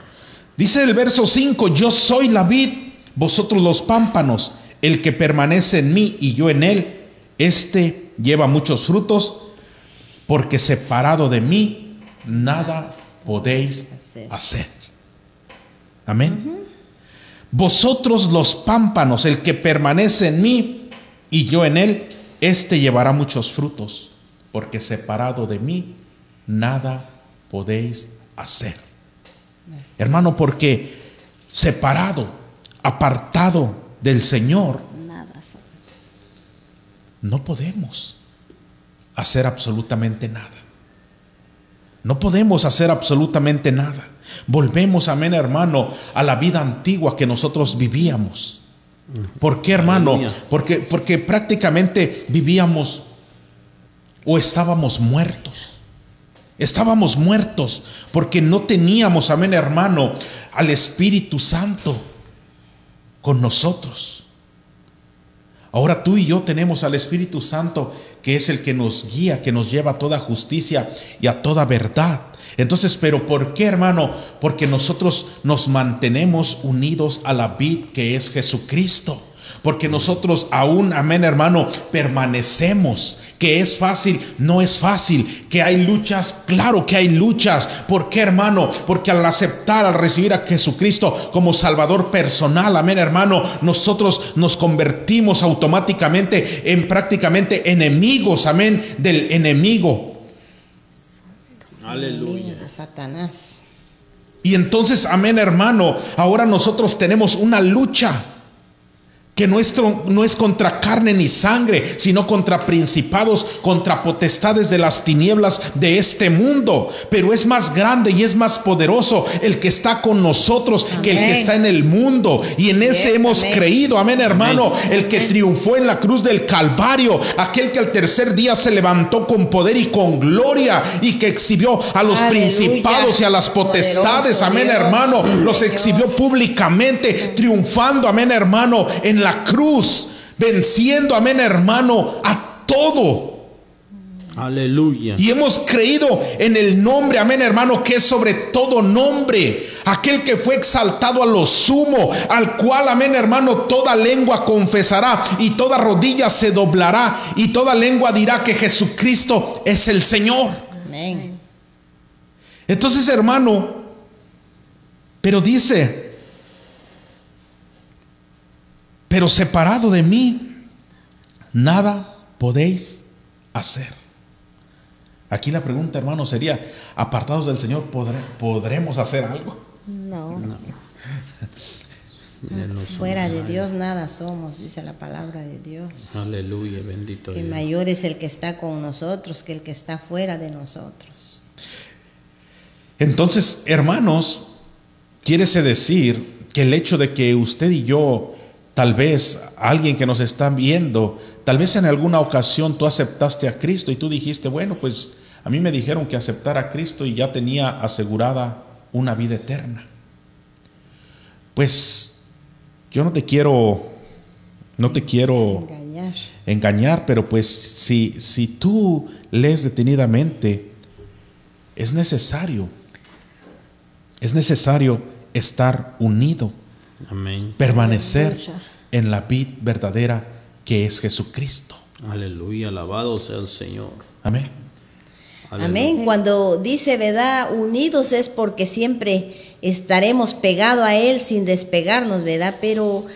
Dice el verso 5, yo soy la vid, vosotros los pámpanos, el que permanece en mí y yo en él este lleva muchos frutos, porque separado de mí nada podéis hacer. Amén. Vosotros los pámpanos, el que permanece en mí y yo en él, este llevará muchos frutos, porque separado de mí nada podéis hacer. Hermano, porque separado, apartado del Señor, no podemos hacer absolutamente nada. No podemos hacer absolutamente nada. Volvemos, amén, hermano, a la vida antigua que nosotros vivíamos. ¿Por qué, hermano? Porque, porque prácticamente vivíamos o estábamos muertos. Estábamos muertos porque no teníamos, amén, hermano, al Espíritu Santo con nosotros. Ahora tú y yo tenemos al Espíritu Santo que es el que nos guía, que nos lleva a toda justicia y a toda verdad. Entonces, pero ¿por qué, hermano? Porque nosotros nos mantenemos unidos a la vid que es Jesucristo. Porque nosotros aún, amén hermano, permanecemos. Que es fácil, no es fácil. Que hay luchas, claro que hay luchas. ¿Por qué hermano? Porque al aceptar, al recibir a Jesucristo como Salvador personal, amén hermano, nosotros nos convertimos automáticamente en prácticamente enemigos, amén, del enemigo. Aleluya. De Satanás. Y entonces, amén hermano, ahora nosotros tenemos una lucha que nuestro no es contra carne ni sangre, sino contra principados, contra potestades de las tinieblas de este mundo. Pero es más grande y es más poderoso el que está con nosotros que el que está en el mundo. Y en ese hemos creído, amén hermano, el que triunfó en la cruz del Calvario, aquel que al tercer día se levantó con poder y con gloria y que exhibió a los principados y a las potestades, amén hermano, los exhibió públicamente, triunfando, amén hermano, en la cruz, venciendo, amén hermano, a todo. Aleluya. Y hemos creído en el nombre, amén hermano, que es sobre todo nombre. Aquel que fue exaltado a lo sumo, al cual, amén hermano, toda lengua confesará y toda rodilla se doblará y toda lengua dirá que Jesucristo es el Señor. Amén. Entonces, hermano, pero dice, pero separado de mí, nada podéis hacer. Aquí la pregunta, hermano, sería, apartados del Señor, ¿podremos hacer algo? No. Fuera de Dios nada somos, dice la palabra de Dios. Aleluya, bendito. Que mayor es el que está con nosotros que el que está fuera de nosotros. Entonces, hermanos, quiere decir que el hecho de que usted y yo Tal vez alguien que nos está viendo, tal vez en alguna ocasión tú aceptaste a Cristo y tú dijiste, bueno, pues a mí me dijeron que aceptara a Cristo y ya tenía asegurada una vida eterna. Pues yo no te quiero, no te quiero engañar, engañar pero pues si, si tú lees detenidamente, es necesario, es necesario estar unido Permanecer en la vid verdadera que es Jesucristo. Aleluya, alabado sea el Señor. Amén. Amén. Cuando dice, ¿verdad? Unidos es porque siempre estaremos pegados a Él sin despegarnos, ¿verdad? Pero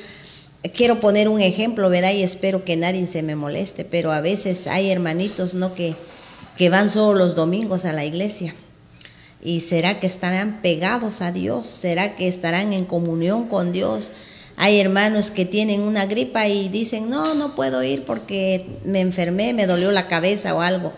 quiero poner un ejemplo, ¿verdad? Y espero que nadie se me moleste, pero a veces hay hermanitos, ¿no? Que, que van solo los domingos a la iglesia. ¿Y será que estarán pegados a Dios? ¿Será que estarán en comunión con Dios? Hay hermanos que tienen una gripa y dicen, no, no puedo ir porque me enfermé, me dolió la cabeza o algo.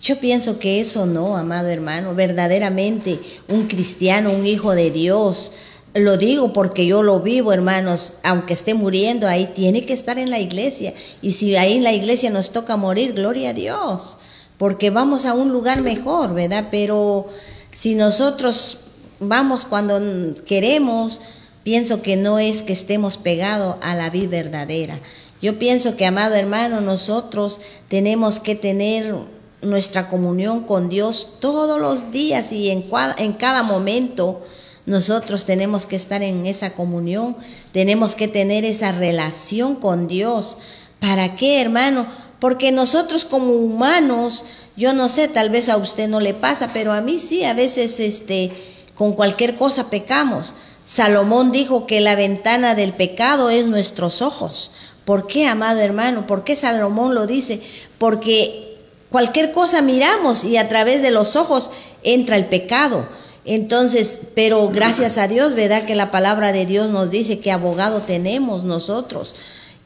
Yo pienso que eso no, amado hermano, verdaderamente un cristiano, un hijo de Dios, lo digo porque yo lo vivo, hermanos, aunque esté muriendo ahí, tiene que estar en la iglesia. Y si ahí en la iglesia nos toca morir, gloria a Dios, porque vamos a un lugar mejor, ¿verdad? Pero si nosotros vamos cuando queremos, pienso que no es que estemos pegados a la vida verdadera. Yo pienso que, amado hermano, nosotros tenemos que tener nuestra comunión con Dios todos los días y en, en cada momento. Nosotros tenemos que estar en esa comunión, tenemos que tener esa relación con Dios. ¿Para qué, hermano? Porque nosotros como humanos, yo no sé, tal vez a usted no le pasa, pero a mí sí, a veces este, con cualquier cosa pecamos. Salomón dijo que la ventana del pecado es nuestros ojos. ¿Por qué, amado hermano? ¿Por qué Salomón lo dice? Porque cualquier cosa miramos y a través de los ojos entra el pecado. Entonces, pero gracias a Dios, ¿verdad? Que la palabra de Dios nos dice que abogado tenemos nosotros.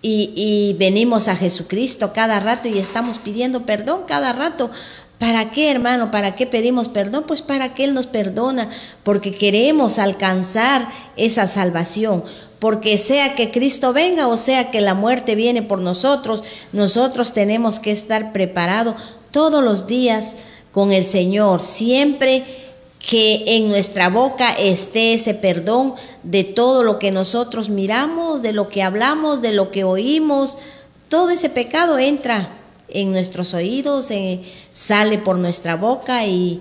Y, venimos a Jesucristo cada rato y estamos pidiendo perdón cada rato. ¿Para qué, hermano? ¿Para qué pedimos perdón? Pues para que Él nos perdona, porque queremos alcanzar esa salvación. Porque sea que Cristo venga o sea que la muerte viene por nosotros, nosotros tenemos que estar preparados todos los días con el Señor, siempre que en nuestra boca esté ese perdón de todo lo que nosotros miramos, de lo que hablamos, de lo que oímos, todo ese pecado entra en nuestros oídos, eh, sale por nuestra boca y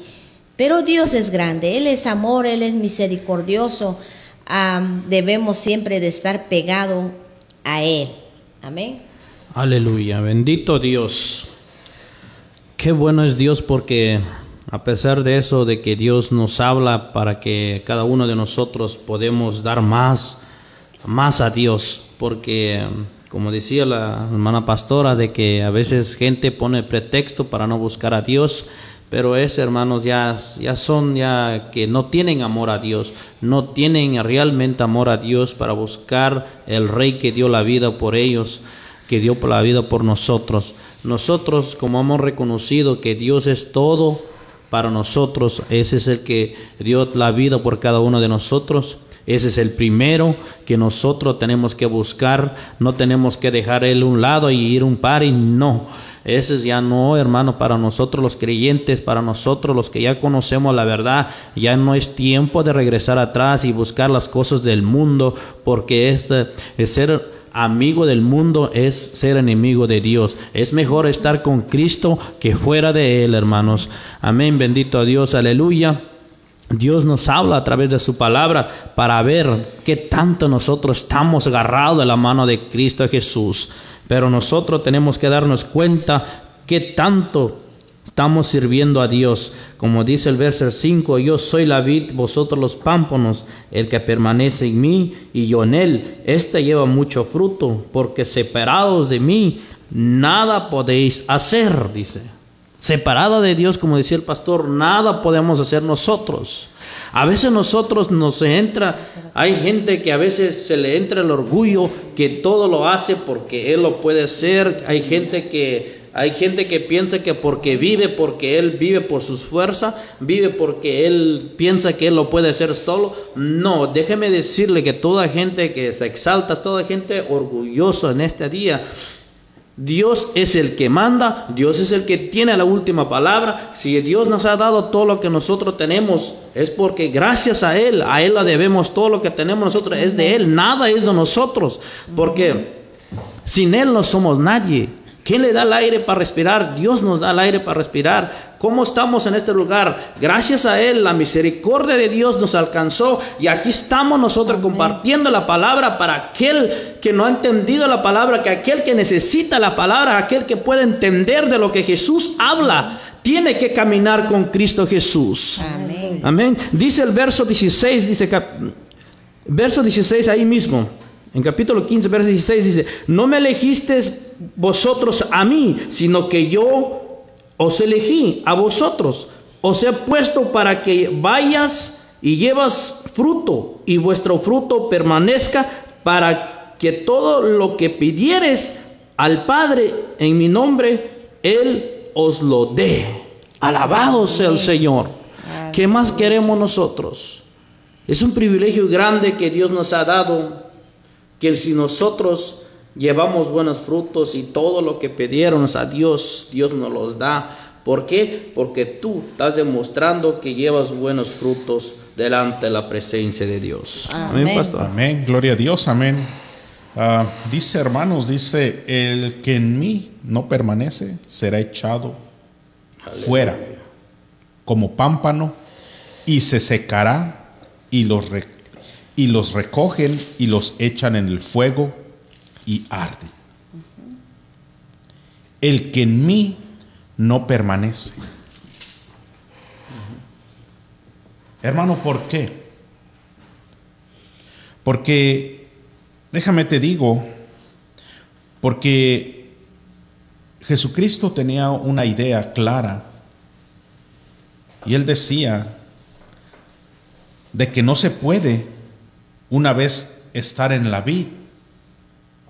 pero Dios es grande, Él es amor, Él es misericordioso, debemos siempre de estar pegado a Él. Amén. Aleluya, bendito Dios. Qué bueno es Dios porque a pesar de eso, de que Dios nos habla para que cada uno de nosotros podemos dar más, más a Dios, porque como decía la hermana pastora, de que a veces gente pone pretexto para no buscar a Dios, pero es, hermanos, ya, ya son ya que no tienen amor a Dios, no tienen realmente amor a Dios para buscar el Rey que dio la vida por ellos, que dio la vida por nosotros. Nosotros, como hemos reconocido que Dios es todo, para nosotros. Ese es el que dio la vida por cada uno de nosotros. Ese es el primero que nosotros tenemos que buscar. No tenemos que dejar él un lado y ir un par y no. Ese es ya no, hermano, para nosotros los creyentes, para nosotros los que ya conocemos la verdad, ya no es tiempo de regresar atrás y buscar las cosas del mundo, porque es, es ser amigo del mundo es ser enemigo de Dios. Es mejor estar con Cristo que fuera de Él, hermanos. Amén, bendito a Dios, aleluya. Dios nos habla a través de su palabra para ver qué tanto nosotros estamos agarrados de la mano de Cristo Jesús. Pero nosotros tenemos que darnos cuenta qué tanto Estamos sirviendo a Dios. Como dice el verso 5, yo soy la vid, vosotros los pámpanos, el que permanece en mí y yo en él. Este lleva mucho fruto, porque separados de mí, nada podéis hacer, dice. Separada de Dios, como decía el pastor, nada podemos hacer nosotros. A veces nosotros nos entra, hay gente que a veces se le entra el orgullo que todo lo hace porque él lo puede hacer. Hay gente que hay gente que piensa que porque vive, porque él vive por sus fuerzas, vive porque él piensa que él lo puede hacer solo. No, déjeme decirle que toda gente que se exalta, toda gente orgullosa en este día, Dios es el que manda, Dios es el que tiene la última palabra. Si Dios nos ha dado todo lo que nosotros tenemos, es porque gracias a Él, a Él la debemos todo lo que tenemos nosotros, es de Él, nada es de nosotros, porque sin Él no somos nadie. ¿Quién le da el aire para respirar? Dios nos da el aire para respirar. ¿Cómo estamos en este lugar? Gracias a Él, la misericordia de Dios nos alcanzó y aquí estamos nosotros compartiendo la palabra para aquel que no ha entendido la palabra, que aquel que necesita la palabra, aquel que puede entender de lo que Jesús habla, tiene que caminar con Cristo Jesús. Amén. Amén. Dice el verso 16, dice, verso 16 ahí mismo. En capítulo 15, verso 16 dice, no me elegisteis vosotros a mí, sino que yo os elegí a vosotros. Os he puesto para que vayas y llevas fruto y vuestro fruto permanezca para que todo lo que pidieres al Padre en mi nombre, Él os lo dé. Alabado sea el Señor. ¿Qué más queremos nosotros? Es un privilegio grande que Dios nos ha dado que si nosotros llevamos buenos frutos y todo lo que pidieron a Dios, Dios nos los da. ¿Por qué? Porque tú estás demostrando que llevas buenos frutos delante de la presencia de Dios. Amén, pastor. Amén, gloria a Dios, amén. Ah, dice hermanos, dice, el que en mí no permanece será echado fuera como pámpano y se secará y los y los recogen y los echan en el fuego y arden. El que en mí no permanece. Hermano, ¿por qué? Porque, déjame te digo, porque Jesucristo tenía una idea clara y él decía de que no se puede una vez estar en la vid,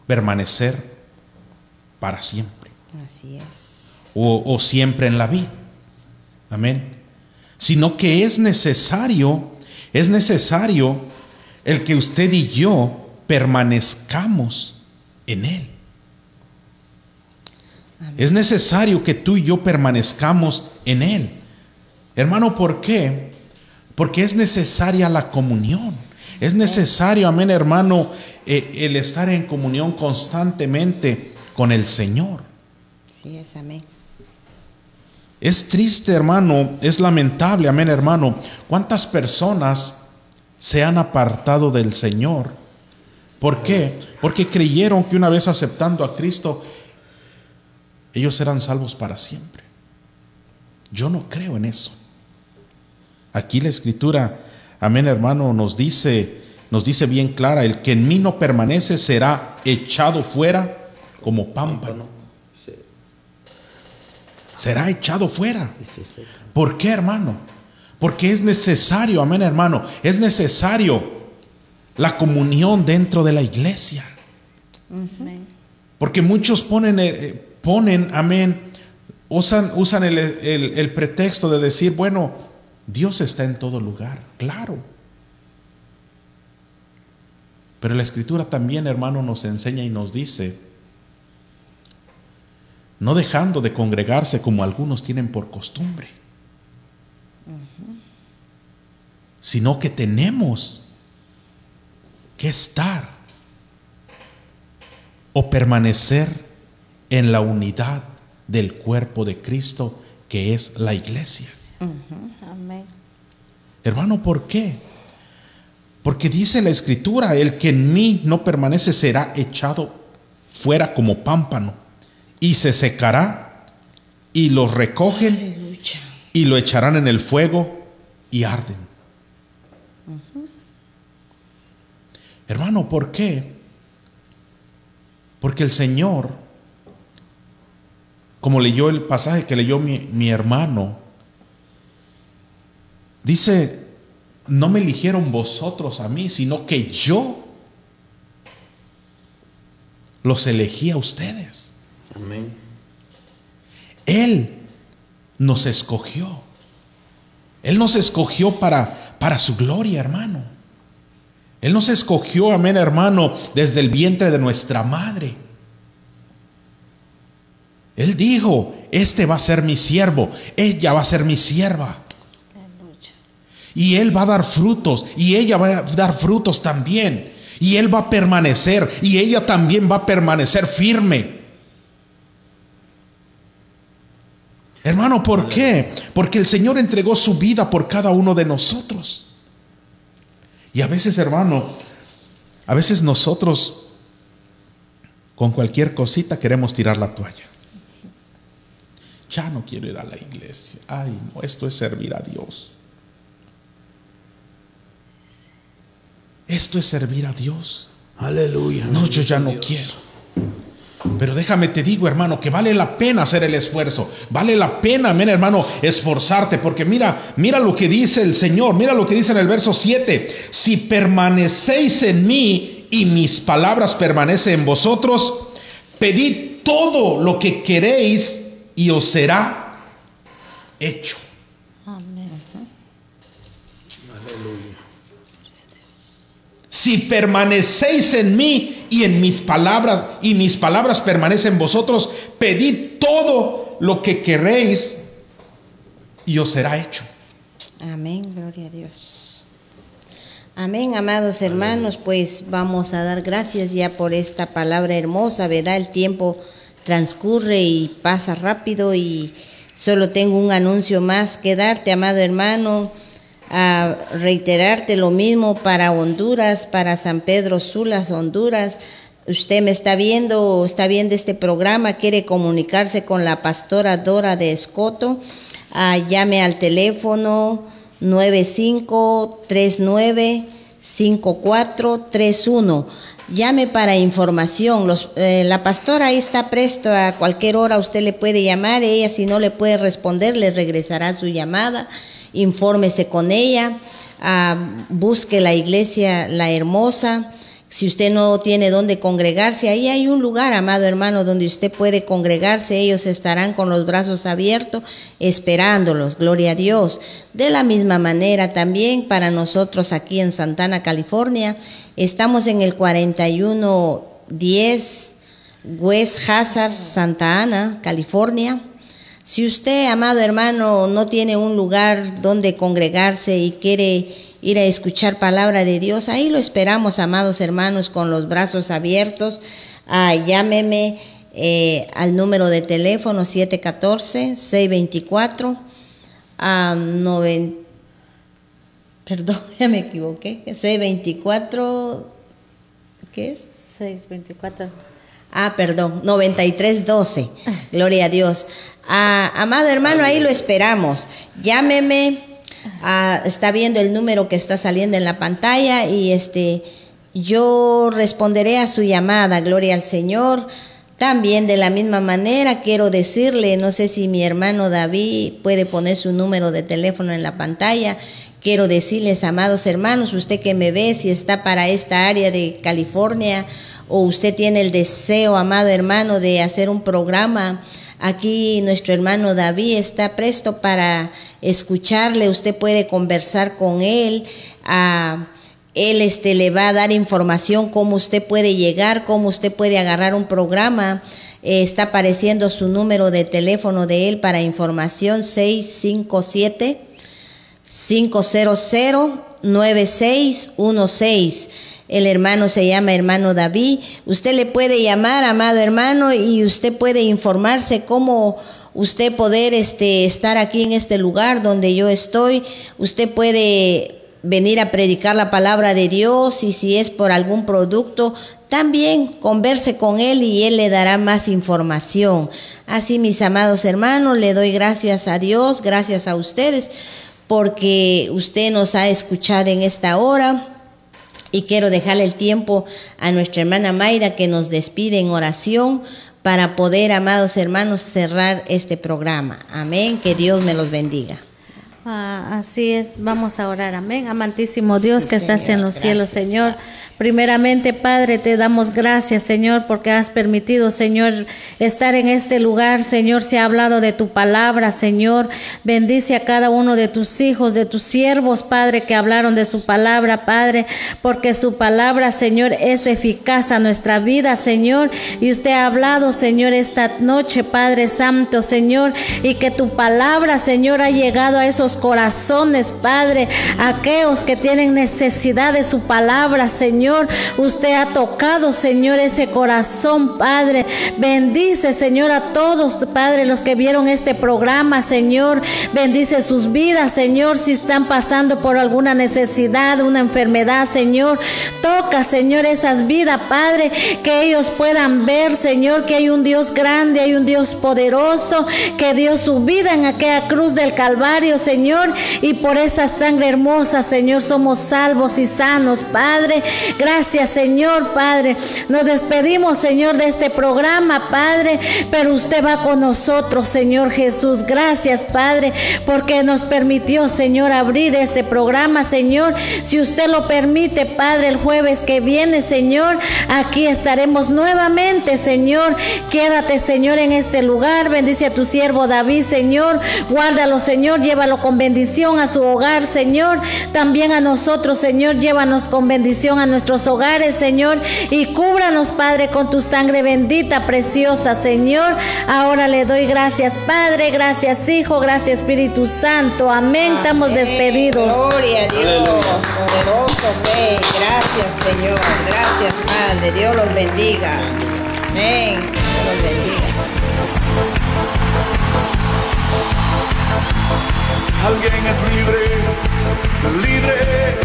permanecer para siempre. Así es. O, siempre en la vid. Amén. Sino que es necesario, es necesario el que usted y yo permanezcamos en Él. Es necesario que tú y yo permanezcamos en Él. Hermano, ¿por qué? Porque es necesaria la comunión. Es necesario, amén hermano, eh, el estar en comunión constantemente con el Señor. Sí, es amén. Es triste, hermano, es lamentable, amén hermano, cuántas personas se han apartado del Señor. ¿Por qué? Porque creyeron que una vez aceptando a Cristo, ellos eran salvos para siempre. Yo no creo en eso. Aquí la escritura Amén, hermano, nos dice, nos dice bien clara, el que en mí no permanece será echado fuera como pámpano. Será echado fuera. ¿Por qué, hermano? Porque es necesario, amén, hermano, es necesario la comunión dentro de la iglesia. Porque muchos ponen, eh, ponen amén, usan, usan el, el pretexto de decir, bueno, Dios está en todo lugar, claro. Pero la escritura también, hermano, nos enseña y nos dice, no dejando de congregarse como algunos tienen por costumbre, sino que tenemos que estar o permanecer en la unidad del cuerpo de Cristo que es la iglesia. Hermano, ¿por qué? Porque dice la escritura, el que en mí no permanece será echado fuera como pámpano y se secará y lo recogen y lo echarán en el fuego y arden. Hermano, ¿por qué? Porque el Señor, como leyó el pasaje que leyó mi, mi hermano, Dice, no me eligieron vosotros a mí, sino que yo los elegí a ustedes. Amén. Él nos escogió. Él nos escogió para, para su gloria, hermano. Él nos escogió, amén, hermano, desde el vientre de nuestra madre. Él dijo, este va a ser mi siervo, ella va a ser mi sierva. Y Él va a dar frutos y ella va a dar frutos también. Y Él va a permanecer y ella también va a permanecer firme. Hermano, ¿por qué? Porque el Señor entregó su vida por cada uno de nosotros. Y a veces, hermano, a veces nosotros con cualquier cosita queremos tirar la toalla. Ya no quiero ir a la iglesia. Ay, no, esto es servir a Dios. Esto es servir a Dios. Aleluya. No, yo ya no quiero. Pero déjame te digo, hermano, que vale la pena hacer el esfuerzo. Vale la pena, amén, hermano, esforzarte. Porque mira, mira lo que dice el Señor. Mira lo que dice en el verso 7. Si permanecéis en mí y mis palabras permanecen en vosotros, pedid todo lo que queréis y os será hecho. Si permanecéis en mí y en mis palabras y mis palabras permanecen en vosotros, pedid todo lo que queréis y os será hecho. Amén, gloria a Dios. Amén, amados hermanos, pues vamos a dar gracias ya por esta palabra hermosa, ¿verdad? El tiempo transcurre y pasa rápido y solo tengo un anuncio más que darte, amado hermano a reiterarte lo mismo para Honduras, para San Pedro Sulas, Honduras. Usted me está viendo, está viendo este programa, quiere comunicarse con la pastora Dora de Escoto, ah, llame al teléfono 95395431. Llame para información. Eh, la pastora ahí está presto a cualquier hora. Usted le puede llamar. Ella, si no le puede responder, le regresará su llamada infórmese con ella, ah, busque la iglesia La Hermosa. Si usted no tiene dónde congregarse, ahí hay un lugar, amado hermano, donde usted puede congregarse. Ellos estarán con los brazos abiertos esperándolos. Gloria a Dios. De la misma manera también para nosotros aquí en Santana, California, estamos en el 4110 West Hazard, Santa Ana, California. Si usted, amado hermano, no tiene un lugar donde congregarse y quiere ir a escuchar palabra de Dios, ahí lo esperamos, amados hermanos, con los brazos abiertos. Ah, llámeme eh, al número de teléfono 714-624 a 9. Perdón, ya me equivoqué. 624. ¿Qué es? 624. Ah, perdón, 9312. Gloria a Dios. Ah, amado hermano, ahí lo esperamos. Llámeme. Ah, está viendo el número que está saliendo en la pantalla y este yo responderé a su llamada. Gloria al Señor. También de la misma manera quiero decirle, no sé si mi hermano David puede poner su número de teléfono en la pantalla. Quiero decirles, amados hermanos, usted que me ve, si está para esta área de California o usted tiene el deseo, amado hermano, de hacer un programa, aquí nuestro hermano David está presto para escucharle, usted puede conversar con él. Él este, le va a dar información cómo usted puede llegar, cómo usted puede agarrar un programa. Eh, está apareciendo su número de teléfono de él para información 657 500 9616. El hermano se llama hermano David. Usted le puede llamar, amado hermano, y usted puede informarse cómo usted poder este, estar aquí en este lugar donde yo estoy. Usted puede venir a predicar la palabra de Dios y si es por algún producto, también converse con Él y Él le dará más información. Así, mis amados hermanos, le doy gracias a Dios, gracias a ustedes, porque usted nos ha escuchado en esta hora. Y quiero dejarle el tiempo a nuestra hermana Mayra que nos despide en oración para poder, amados hermanos, cerrar este programa. Amén. Que Dios me los bendiga. Ah, así es, vamos a orar, amén. Amantísimo Dios que estás en los cielos, Señor. Primeramente, Padre, te damos gracias, Señor, porque has permitido, Señor, estar en este lugar. Señor, se ha hablado de tu palabra, Señor. Bendice a cada uno de tus hijos, de tus siervos, Padre, que hablaron de su palabra, Padre, porque su palabra, Señor, es eficaz a nuestra vida, Señor. Y usted ha hablado, Señor, esta noche, Padre Santo, Señor, y que tu palabra, Señor, ha llegado a esos corazones, Padre, aquellos que tienen necesidad de su palabra, Señor. Usted ha tocado, Señor, ese corazón, Padre. Bendice, Señor, a todos, Padre, los que vieron este programa, Señor. Bendice sus vidas, Señor, si están pasando por alguna necesidad, una enfermedad, Señor. Toca, Señor, esas vidas, Padre, que ellos puedan ver, Señor, que hay un Dios grande, hay un Dios poderoso, que dio su vida en aquella cruz del Calvario, Señor, y por esa sangre hermosa, Señor, somos salvos y sanos, Padre. Gracias, Señor, Padre. Nos despedimos, Señor, de este programa, Padre, pero usted va con nosotros, Señor Jesús. Gracias, Padre, porque nos permitió, Señor, abrir este programa, Señor. Si usted lo permite, Padre, el jueves que viene, Señor, aquí estaremos nuevamente, Señor. Quédate, Señor, en este lugar. Bendice a tu siervo David, Señor. Guárdalo, Señor. Llévalo con bendición a su hogar, Señor. También a nosotros, Señor. Llévanos con bendición a nuestros hogares, Señor. Y cúbranos, Padre, con tu sangre bendita, preciosa, Señor. Ahora le doy gracias, Padre. Gracias, Hijo. Gracias, Espíritu Santo. Amén. Estamos despedidos. Gloria a Dios. Poderoso. Gracias, Señor. Gracias, Padre. Dios los bendiga. Amén. Dios los bendiga. Alguien es libre, libre